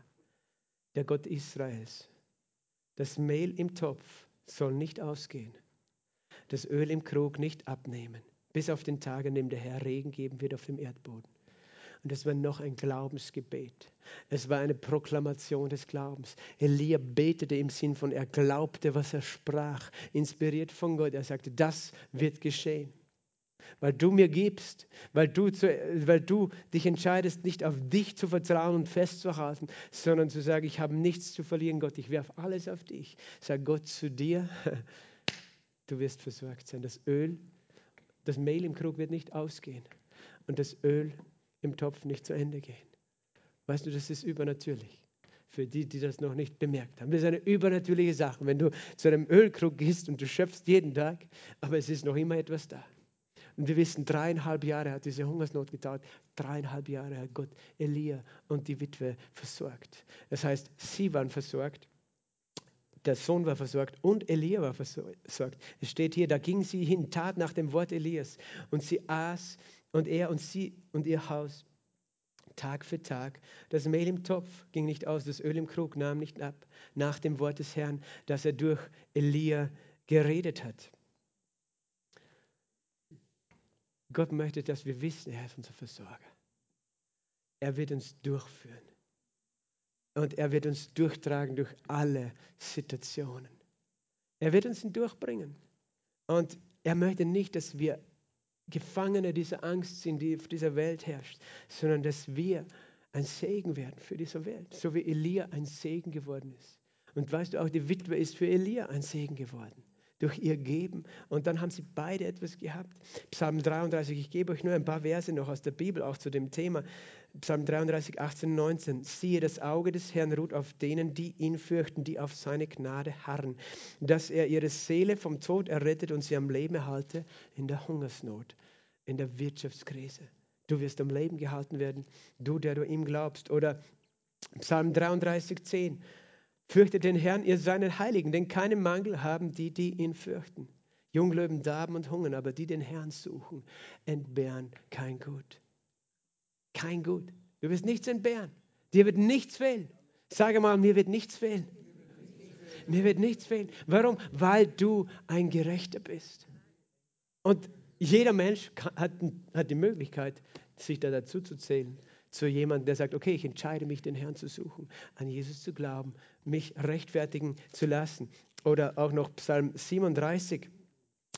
der Gott Israels. Das Mehl im Topf soll nicht ausgehen, das Öl im Krug nicht abnehmen, bis auf den Tag, an dem der Herr Regen geben wird auf dem Erdboden. Und es war noch ein Glaubensgebet. Es war eine Proklamation des Glaubens. Elia betete im Sinn von, er glaubte, was er sprach, inspiriert von Gott. Er sagte, das wird geschehen. Weil du mir gibst, weil du, zu, weil du dich entscheidest, nicht auf dich zu vertrauen und festzuhalten, sondern zu sagen, ich habe nichts zu verlieren, Gott, ich werfe alles auf dich. Sag Gott zu dir, [LAUGHS] du wirst versorgt sein. Das Öl, das Mehl im Krug wird nicht ausgehen und das Öl im Topf nicht zu Ende gehen. Weißt du, das ist übernatürlich. Für die, die das noch nicht bemerkt haben. Das ist eine übernatürliche Sache. Wenn du zu einem Ölkrug gehst und du schöpfst jeden Tag, aber es ist noch immer etwas da. Und wir wissen, dreieinhalb Jahre hat diese Hungersnot gedauert. Dreieinhalb Jahre hat Gott Elia und die Witwe versorgt. Das heißt, sie waren versorgt, der Sohn war versorgt und Elia war versorgt. Es steht hier, da ging sie hin, tat nach dem Wort Elias und sie aß und er und sie und ihr Haus Tag für Tag. Das Mehl im Topf ging nicht aus, das Öl im Krug nahm nicht ab, nach dem Wort des Herrn, das er durch Elia geredet hat. Gott möchte, dass wir wissen, er ist unser Versorger. Er wird uns durchführen. Und er wird uns durchtragen durch alle Situationen. Er wird uns durchbringen. Und er möchte nicht, dass wir Gefangene dieser Angst sind, die auf dieser Welt herrscht, sondern dass wir ein Segen werden für diese Welt, so wie Elia ein Segen geworden ist. Und weißt du, auch die Witwe ist für Elia ein Segen geworden durch ihr Geben. Und dann haben sie beide etwas gehabt. Psalm 33, ich gebe euch nur ein paar Verse noch aus der Bibel, auch zu dem Thema. Psalm 33, 18, 19. Siehe, das Auge des Herrn ruht auf denen, die ihn fürchten, die auf seine Gnade harren, dass er ihre Seele vom Tod errettet und sie am Leben erhalte in der Hungersnot, in der Wirtschaftskrise. Du wirst am Leben gehalten werden, du, der du ihm glaubst. Oder Psalm 33, 10. Fürchtet den Herrn, ihr seinen Heiligen, denn keinen Mangel haben die, die ihn fürchten. Junglöwen darben und hungern, aber die den Herrn suchen, entbehren kein Gut kein Gut. Du wirst nichts entbehren. Dir wird nichts fehlen. Sage mal, mir wird nichts fehlen. Mir wird nichts fehlen. Warum? Weil du ein Gerechter bist. Und jeder Mensch hat, hat die Möglichkeit, sich da dazu zu zählen, zu jemandem, der sagt, okay, ich entscheide mich, den Herrn zu suchen, an Jesus zu glauben, mich rechtfertigen zu lassen. Oder auch noch Psalm 37,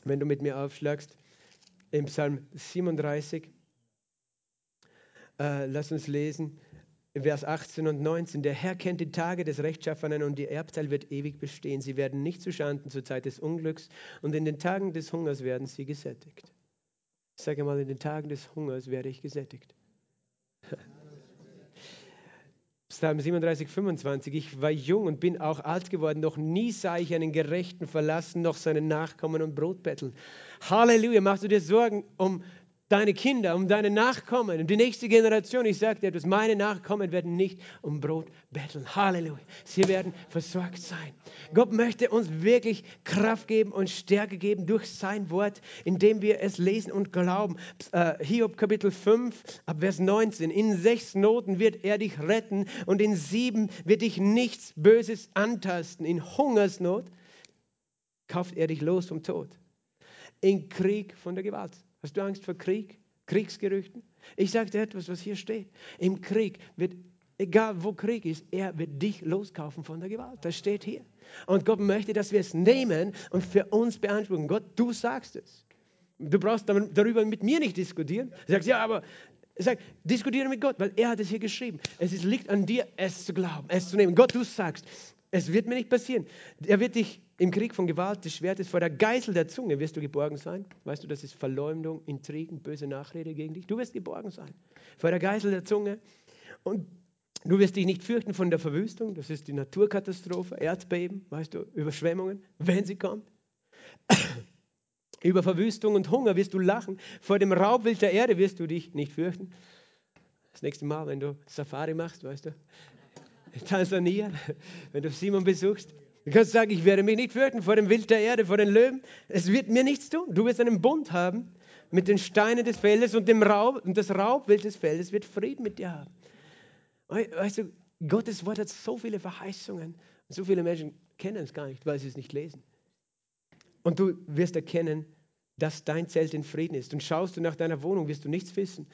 wenn du mit mir aufschlagst, im Psalm 37, äh, lass uns lesen, Vers 18 und 19. Der Herr kennt die Tage des Rechtschaffenen und die Erbteil wird ewig bestehen. Sie werden nicht zu Schanden zur Zeit des Unglücks und in den Tagen des Hungers werden sie gesättigt. Sage mal, in den Tagen des Hungers werde ich gesättigt. Psalm 37, 25. Ich war jung und bin auch alt geworden. Noch nie sah ich einen Gerechten verlassen, noch seinen Nachkommen und Brot betteln. Halleluja. Machst du dir Sorgen um deine Kinder, um deine Nachkommen, um die nächste Generation. Ich sage dir etwas, meine Nachkommen werden nicht um Brot betteln. Halleluja. Sie werden versorgt sein. Gott möchte uns wirklich Kraft geben und Stärke geben durch sein Wort, indem wir es lesen und glauben. Äh, Hiob Kapitel 5, ab Vers 19. In sechs Noten wird er dich retten und in sieben wird dich nichts Böses antasten. In Hungersnot kauft er dich los vom Tod. In Krieg von der Gewalt Hast du Angst vor Krieg, Kriegsgerüchten? Ich sage dir etwas, was hier steht. Im Krieg wird, egal wo Krieg ist, er wird dich loskaufen von der Gewalt. Das steht hier. Und Gott möchte, dass wir es nehmen und für uns beanspruchen. Gott, du sagst es. Du brauchst darüber mit mir nicht diskutieren. Du sagst, ja, aber Sag, diskutiere mit Gott, weil er hat es hier geschrieben. Es liegt an dir, es zu glauben, es zu nehmen. Gott, du sagst, es wird mir nicht passieren. Er wird dich im Krieg von Gewalt des Schwertes vor der Geißel der Zunge wirst du geborgen sein. Weißt du, das ist Verleumdung, Intrigen, böse Nachrede gegen dich. Du wirst geborgen sein vor der Geißel der Zunge. Und Du wirst dich nicht fürchten von der Verwüstung, das ist die Naturkatastrophe, Erdbeben, weißt du, Überschwemmungen, wenn sie kommt. Über Verwüstung und Hunger wirst du lachen, vor dem Raubwild der Erde wirst du dich nicht fürchten. Das nächste Mal, wenn du Safari machst, weißt du, [LAUGHS] in Tansania, wenn du Simon besuchst, du kannst sagen, ich werde mich nicht fürchten vor dem Wild der Erde, vor den Löwen. Es wird mir nichts tun. Du wirst einen Bund haben mit den Steinen des Feldes und dem Raub, und das Raubwild des Feldes wird Frieden mit dir haben. Weißt du, Gottes Wort hat so viele Verheißungen. So viele Menschen kennen es gar nicht, weil sie es nicht lesen. Und du wirst erkennen, dass dein Zelt in Frieden ist. Und schaust du nach deiner Wohnung, wirst du nichts wissen,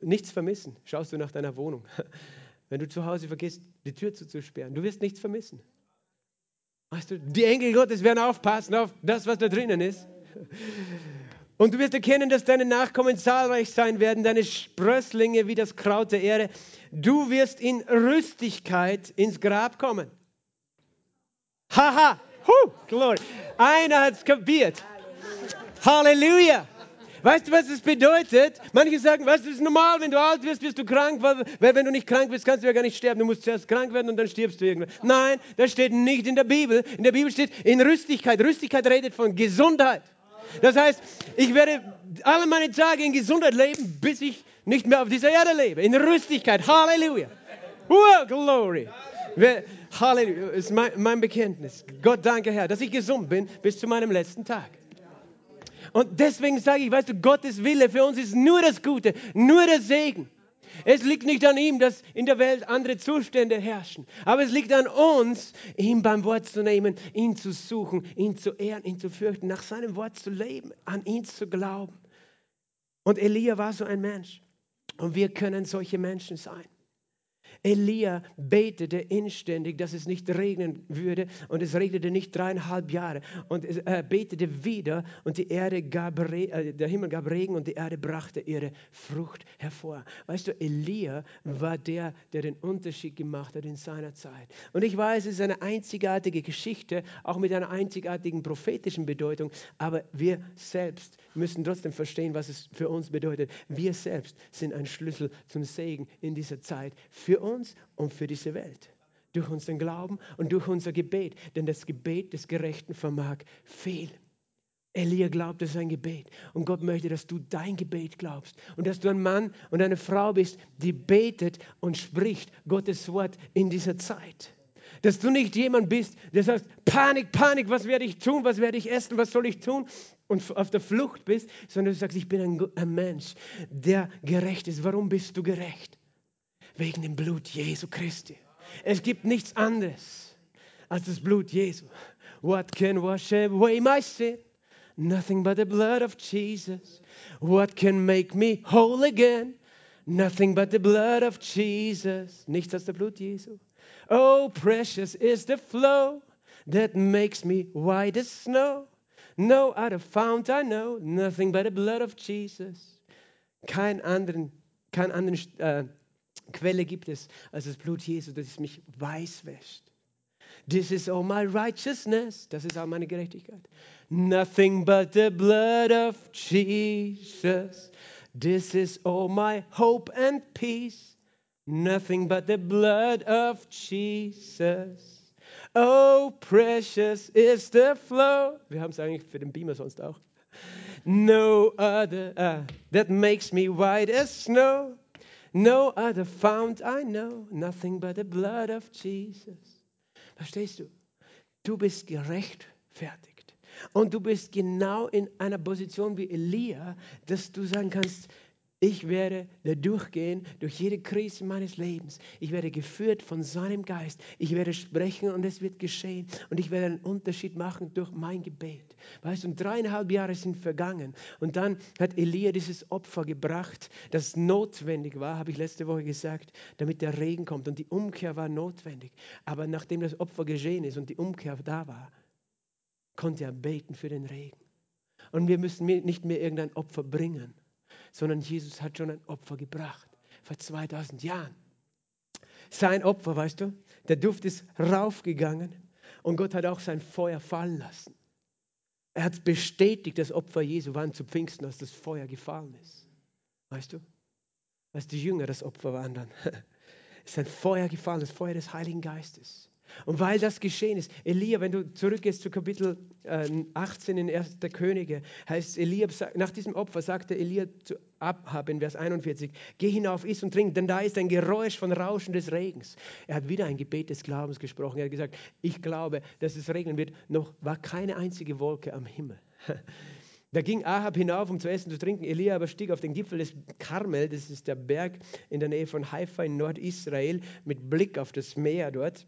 nichts vermissen. Schaust du nach deiner Wohnung. [LAUGHS] Wenn du zu Hause vergisst, die Tür zuzusperren, du wirst nichts vermissen. Weißt du, die Engel Gottes werden aufpassen auf das, was da drinnen ist. Und du wirst erkennen, dass deine Nachkommen zahlreich sein werden, deine Sprösslinge wie das Kraut der Erde. Du wirst in Rüstigkeit ins Grab kommen. Haha, huh, glory. Einer hat es kapiert. Halleluja. Weißt du, was es bedeutet? Manche sagen, es ist normal, wenn du alt wirst, wirst du krank, weil, wenn du nicht krank bist, kannst du ja gar nicht sterben. Du musst zuerst krank werden und dann stirbst du irgendwann. Nein, das steht nicht in der Bibel. In der Bibel steht in Rüstigkeit. Rüstigkeit redet von Gesundheit. Das heißt, ich werde alle meine Tage in Gesundheit leben, bis ich nicht mehr auf dieser Erde lebe. In Rüstigkeit. Halleluja. Well, glory. Halleluja. Das ist mein, mein Bekenntnis. Gott danke, Herr, dass ich gesund bin bis zu meinem letzten Tag. Und deswegen sage ich, weißt du, Gottes Wille für uns ist nur das Gute, nur der Segen. Es liegt nicht an ihm, dass in der Welt andere Zustände herrschen. Aber es liegt an uns, ihn beim Wort zu nehmen, ihn zu suchen, ihn zu ehren, ihn zu fürchten, nach seinem Wort zu leben, an ihn zu glauben. Und Elia war so ein Mensch. Und wir können solche Menschen sein. Elia betete inständig, dass es nicht regnen würde und es regnete nicht dreieinhalb Jahre und er betete wieder und die Erde gab äh, der Himmel gab Regen und die Erde brachte ihre Frucht hervor. Weißt du, Elia war der, der den Unterschied gemacht hat in seiner Zeit. Und ich weiß, es ist eine einzigartige Geschichte, auch mit einer einzigartigen prophetischen Bedeutung, aber wir selbst müssen trotzdem verstehen, was es für uns bedeutet. Wir selbst sind ein Schlüssel zum Segen in dieser Zeit für uns und für diese Welt. Durch unseren Glauben und durch unser Gebet. Denn das Gebet des Gerechten vermag viel. Elia glaubte sein Gebet. Und Gott möchte, dass du dein Gebet glaubst. Und dass du ein Mann und eine Frau bist, die betet und spricht Gottes Wort in dieser Zeit. Dass du nicht jemand bist, der sagt, Panik, Panik, was werde ich tun, was werde ich essen, was soll ich tun? Und auf der Flucht bist, sondern du sagst, ich bin ein, ein Mensch, der gerecht ist. Warum bist du gerecht? Wegen dem Blut Jesu Christi. Es gibt nichts anderes als das Blut Jesu. What can wash away my sin? Nothing but the blood of Jesus. What can make me whole again? Nothing but the blood of Jesus. Nichts als das Blut Jesu. Oh, precious is the flow that makes me white as snow. No other fount I know, nothing but the blood of Jesus. Kein anderen, kein anderen äh, Quelle gibt es als das Blut Jesu, das mich weiß wäscht. This is all my righteousness. Das ist auch meine Gerechtigkeit. Nothing but the blood of Jesus. This is all my hope and peace. Nothing but the blood of Jesus. Oh, precious is the flow. Wir haben es eigentlich für den Beamer sonst auch. No other uh, that makes me white as snow. No other fount I know. Nothing but the blood of Jesus. Verstehst du? Du bist gerechtfertigt. Und du bist genau in einer Position wie Elia, dass du sagen kannst, ich werde da durchgehen durch jede Krise meines Lebens. Ich werde geführt von seinem Geist. Ich werde sprechen und es wird geschehen. Und ich werde einen Unterschied machen durch mein Gebet. Weißt du, und dreieinhalb Jahre sind vergangen. Und dann hat Elia dieses Opfer gebracht, das notwendig war, habe ich letzte Woche gesagt, damit der Regen kommt. Und die Umkehr war notwendig. Aber nachdem das Opfer geschehen ist und die Umkehr da war, konnte er beten für den Regen. Und wir müssen nicht mehr irgendein Opfer bringen sondern Jesus hat schon ein Opfer gebracht vor 2000 Jahren. Sein Opfer, weißt du, der Duft ist raufgegangen und Gott hat auch sein Feuer fallen lassen. Er hat bestätigt, das Opfer Jesu waren zu Pfingsten, als das Feuer gefallen ist. Weißt du? Als die Jünger das Opfer waren dann. [LAUGHS] ist ein Feuer gefallen, das Feuer des Heiligen Geistes. Und weil das geschehen ist, Elia, wenn du zurückgehst zu Kapitel 18 äh, in 1. Könige, heißt Elia, nach diesem Opfer sagte Elia zu Abhab in Vers 41, geh hinauf, iss und trink, denn da ist ein Geräusch von Rauschen des Regens. Er hat wieder ein Gebet des Glaubens gesprochen. Er hat gesagt, ich glaube, dass es regnen wird. Noch war keine einzige Wolke am Himmel. [LAUGHS] Da ging Ahab hinauf, um zu essen zu trinken. Elia aber stieg auf den Gipfel des Karmel, das ist der Berg in der Nähe von Haifa in Nordisrael, mit Blick auf das Meer dort.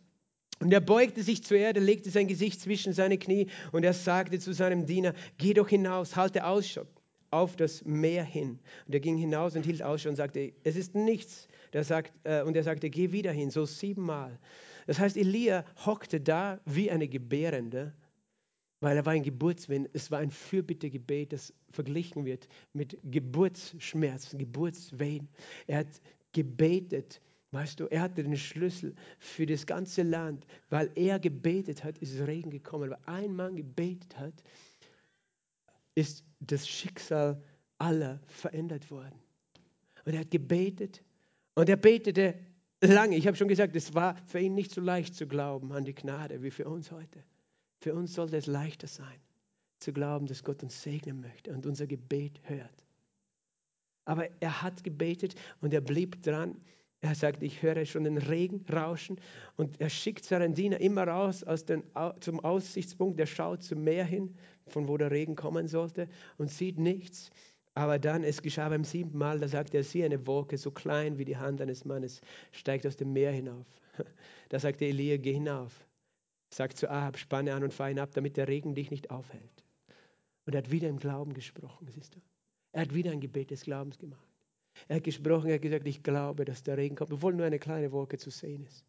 Und er beugte sich zur Erde, legte sein Gesicht zwischen seine Knie und er sagte zu seinem Diener, geh doch hinaus, halte Ausschau auf das Meer hin. Und er ging hinaus und hielt Ausschau und sagte, es ist nichts. Der sagt, äh, und er sagte, geh wieder hin, so siebenmal. Das heißt, Elia hockte da wie eine Gebärende, weil er war ein Geburtswehen. Es war ein Fürbittegebet, das verglichen wird mit Geburtsschmerzen, Geburtswehen. Er hat gebetet Weißt du, er hatte den Schlüssel für das ganze Land. Weil er gebetet hat, ist Regen gekommen. Weil ein Mann gebetet hat, ist das Schicksal aller verändert worden. Und er hat gebetet und er betete lange. Ich habe schon gesagt, es war für ihn nicht so leicht zu glauben an die Gnade wie für uns heute. Für uns sollte es leichter sein, zu glauben, dass Gott uns segnen möchte und unser Gebet hört. Aber er hat gebetet und er blieb dran. Er sagt, ich höre schon den Regen rauschen und er schickt seinen Diener immer raus aus den, zum Aussichtspunkt, der schaut zum Meer hin, von wo der Regen kommen sollte und sieht nichts. Aber dann, es geschah beim siebten Mal, da sagt er, sieh eine Wolke, so klein wie die Hand eines Mannes, steigt aus dem Meer hinauf. [LAUGHS] Da sagte Elia, geh hinauf. Sagt zu Ahab, spanne an und fahr hinab, damit der Regen dich nicht aufhält. Und er hat wieder im Glauben gesprochen, siehst du. Er hat wieder ein Gebet des Glaubens gemacht. Er hat gesprochen, er hat gesagt, ich glaube, dass der Regen kommt, obwohl nur eine kleine Wolke zu sehen ist.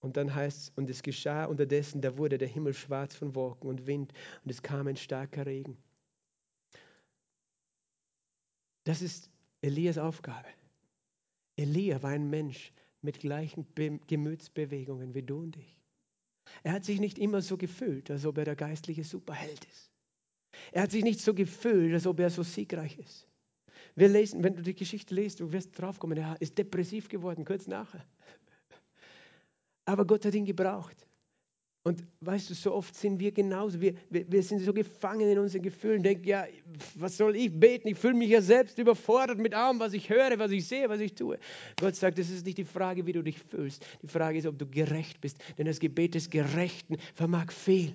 Und dann heißt es, und es geschah unterdessen, da wurde der Himmel schwarz von Wolken und Wind und es kam ein starker Regen. Das ist Elias Aufgabe. Elia war ein Mensch mit gleichen Be Gemütsbewegungen wie du und ich. Er hat sich nicht immer so gefühlt, als ob er der geistliche Superheld ist. Er hat sich nicht so gefühlt, als ob er so siegreich ist. Wir lesen, wenn du die Geschichte liest, du wirst draufkommen, er ist depressiv geworden, kurz nachher. Aber Gott hat ihn gebraucht. Und weißt du, so oft sind wir genauso. Wir, wir, wir sind so gefangen in unseren Gefühlen. Denken, ja, was soll ich beten? Ich fühle mich ja selbst überfordert mit allem, was ich höre, was ich sehe, was ich tue. Gott sagt, es ist nicht die Frage, wie du dich fühlst. Die Frage ist, ob du gerecht bist. Denn das Gebet des Gerechten vermag viel.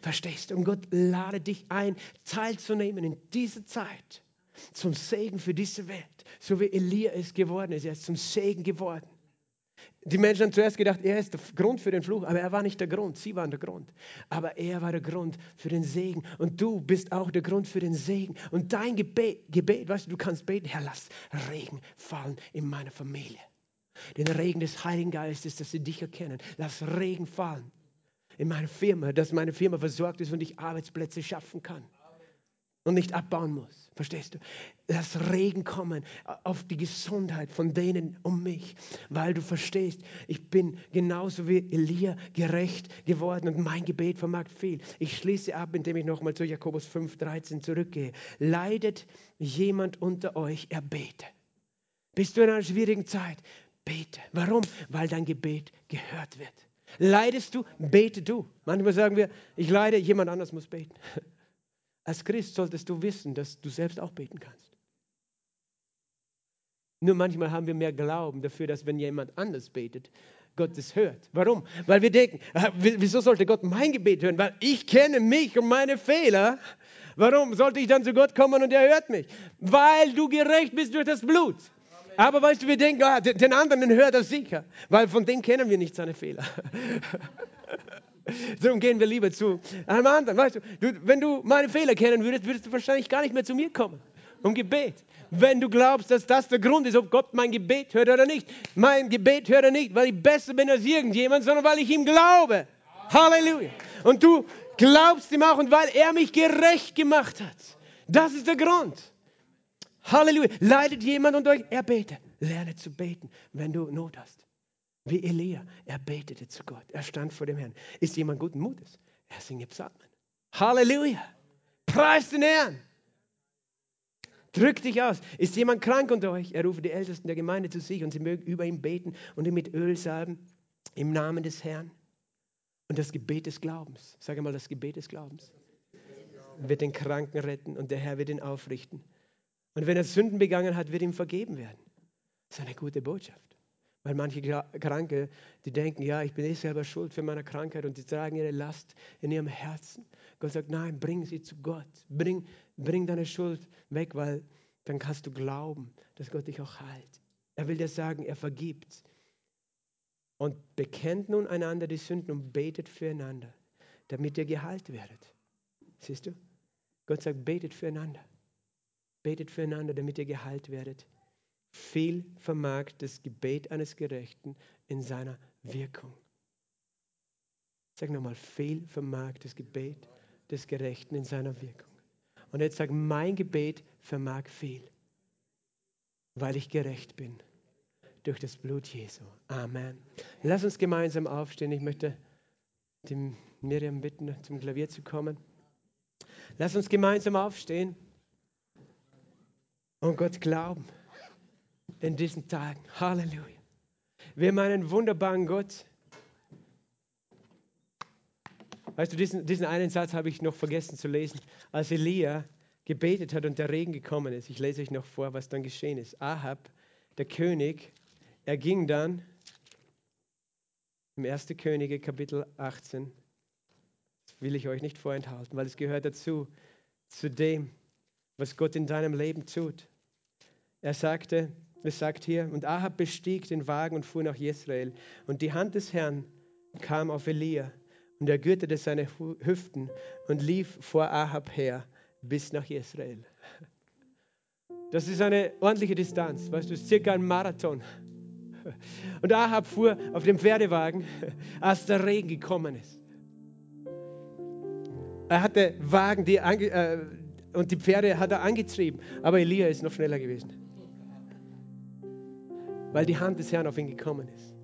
Verstehst du? Und Gott lade dich ein, teilzunehmen in dieser Zeit zum Segen für diese Welt, so wie Elia es geworden ist. Er ist zum Segen geworden. Die Menschen haben zuerst gedacht, er ist der Grund für den Fluch, aber er war nicht der Grund, sie waren der Grund. Aber er war der Grund für den Segen und du bist auch der Grund für den Segen. Und dein Gebet, Gebet weißt du, du kannst beten, Herr, lass Regen fallen in meiner Familie. Den Regen des Heiligen Geistes, dass sie dich erkennen. Lass Regen fallen in meine Firma, dass meine Firma versorgt ist und ich Arbeitsplätze schaffen kann und nicht abbauen muss. Verstehst du? Lass Regen kommen auf die Gesundheit von denen um mich, weil du verstehst, ich bin genauso wie Elia gerecht geworden und mein Gebet vermag viel. Ich schließe ab, indem ich nochmal zu Jakobus 5,13 zurückgehe. Leidet jemand unter euch, er bete. Bist du in einer schwierigen Zeit? Bete. Warum? Weil dein Gebet gehört wird. Leidest du? Bete du. Manchmal sagen wir, ich leide, jemand anders muss beten. [LAUGHS] Als Christ solltest du wissen, dass du selbst auch beten kannst. Nur manchmal haben wir mehr Glauben dafür, dass wenn jemand anders betet, Gott es hört. Warum? Weil wir denken, ah, wieso sollte Gott mein Gebet hören? Weil ich kenne mich und meine Fehler. Warum sollte ich dann zu Gott kommen und er hört mich? Weil du gerecht bist durch das Blut. Aber weißt du, wir denken, ah, den anderen hört er sicher, weil von dem kennen wir nicht seine Fehler. [LAUGHS] Darum gehen wir lieber zu einem anderen. Weißt du, du, wenn du meine Fehler kennen würdest, würdest du wahrscheinlich gar nicht mehr zu mir kommen. Um Gebet. Wenn du glaubst, dass das der Grund ist, ob Gott mein Gebet hört oder nicht. Mein Gebet hört er nicht, weil ich besser bin als irgendjemand, sondern weil ich ihm glaube. Halleluja. Und du glaubst ihm auch und weil er mich gerecht gemacht hat. Das ist der Grund. Halleluja. Leidet jemand unter euch? Er bete. Lerne zu beten, wenn du Not hast. Wie Elia, er betete zu Gott. Er stand vor dem Herrn. Ist jemand guten Mutes? Er singt Psalmen. Halleluja. Preis den Herrn. Drück dich aus. Ist jemand krank unter euch? Er rufe die Ältesten der Gemeinde zu sich und sie mögen über ihn beten und ihn mit Öl salben im Namen des Herrn. Und das Gebet des Glaubens, sage mal das Gebet des Glaubens, wird den Kranken retten und der Herr wird ihn aufrichten. Und wenn er Sünden begangen hat, wird ihm vergeben werden. Das ist eine gute Botschaft. Weil manche Kranke, die denken, ja, ich bin eh selber schuld für meine Krankheit und die tragen ihre Last in ihrem Herzen. Gott sagt, nein, bring sie zu Gott. Bring, bring deine Schuld weg, weil dann kannst du glauben, dass Gott dich auch heilt. Er will dir sagen, er vergibt. Und bekennt nun einander die Sünden und betet füreinander, damit ihr geheilt werdet. Siehst du? Gott sagt, betet füreinander. Betet füreinander, damit ihr geheilt werdet. Viel vermag das Gebet eines Gerechten in seiner Wirkung. Sag nochmal, viel vermag das Gebet des Gerechten in seiner Wirkung. Und jetzt sag, mein Gebet vermag viel, weil ich gerecht bin durch das Blut Jesu. Amen. Lass uns gemeinsam aufstehen. Ich möchte die Miriam bitten, zum Klavier zu kommen. Lass uns gemeinsam aufstehen und Gott glauben in diesen Tagen. Halleluja. Wir haben einen wunderbaren Gott. Weißt du, diesen, diesen einen Satz habe ich noch vergessen zu lesen. Als Elia gebetet hat und der Regen gekommen ist, ich lese euch noch vor, was dann geschehen ist. Ahab, der König, er ging dann im 1. Könige Kapitel 18. Das will ich euch nicht vorenthalten, weil es gehört dazu, zu dem, was Gott in deinem Leben tut. Er sagte, es sagt hier, und Ahab bestieg den Wagen und fuhr nach Jezreel. Und die Hand des Herrn kam auf Elia und er gürtete seine Hüften und lief vor Ahab her bis nach Jezreel. Das ist eine ordentliche Distanz, weißt du, ist circa ein Marathon. Und Ahab fuhr auf dem Pferdewagen, als der Regen gekommen ist. Er hatte Wagen die äh, und die Pferde hat er angetrieben, aber Elia ist noch schneller gewesen weil die Hand des Herrn auf ihn gekommen ist.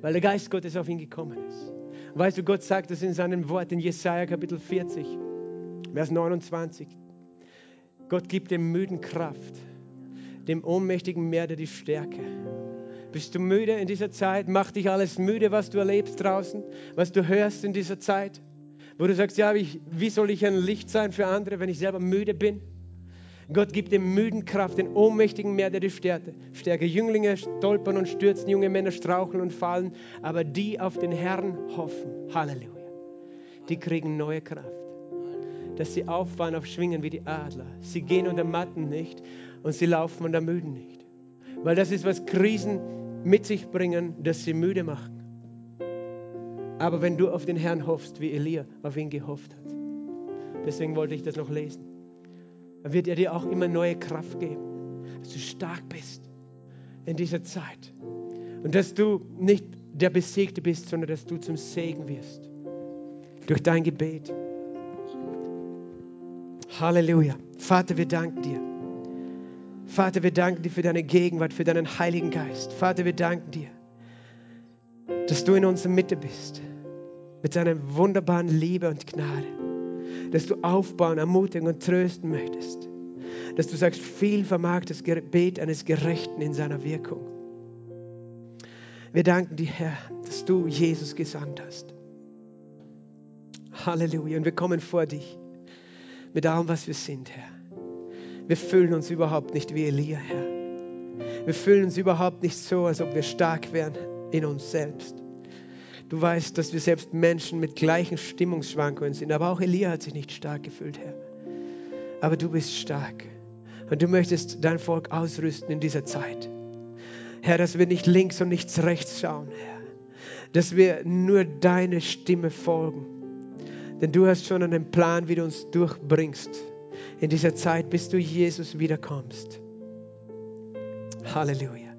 Weil der Geist Gottes auf ihn gekommen ist. weißt du, Gott sagt es in seinem Wort in Jesaja Kapitel 40, Vers 29. Gott gibt dem Müden Kraft, dem Ohnmächtigen mehr die Stärke. Bist du müde in dieser Zeit? Macht dich alles müde, was du erlebst draußen, was du hörst in dieser Zeit? Wo du sagst, ja, wie soll ich ein Licht sein für andere, wenn ich selber müde bin? Gott gibt dem Müden Kraft, den Ohnmächtigen mehr der Stärke. Stärke. Jünglinge stolpern und stürzen, junge Männer straucheln und fallen, aber die auf den Herrn hoffen, Halleluja, die kriegen neue Kraft. Dass sie auffahren auf Schwingen wie die Adler. Sie gehen unter Matten nicht und sie laufen unter Müden nicht. Weil das ist, was Krisen mit sich bringen, dass sie müde machen. Aber wenn du auf den Herrn hoffst, wie Elia auf ihn gehofft hat. Deswegen wollte ich das noch lesen dann wird er dir auch immer neue Kraft geben, dass du stark bist in dieser Zeit und dass du nicht der Besiegte bist, sondern dass du zum Segen wirst durch dein Gebet. Halleluja. Vater, wir danken dir. Vater, wir danken dir für deine Gegenwart, für deinen Heiligen Geist. Vater, wir danken dir, dass du in unserer Mitte bist, mit deiner wunderbaren Liebe und Gnade dass du aufbauen, ermutigen und trösten möchtest. Dass du sagst, viel vermag das Gebet eines Gerechten in seiner Wirkung. Wir danken dir, Herr, dass du Jesus gesandt hast. Halleluja. Und wir kommen vor dich mit allem, was wir sind, Herr. Wir fühlen uns überhaupt nicht wie Elia, Herr. Wir fühlen uns überhaupt nicht so, als ob wir stark wären in uns selbst. Du weißt, dass wir selbst Menschen mit gleichen Stimmungsschwankungen sind. Aber auch Elia hat sich nicht stark gefühlt, Herr. Aber du bist stark. Und du möchtest dein Volk ausrüsten in dieser Zeit. Herr, dass wir nicht links und nichts rechts schauen, Herr. Dass wir nur deine Stimme folgen. Denn du hast schon einen Plan, wie du uns durchbringst in dieser Zeit, bis du Jesus wiederkommst. Halleluja.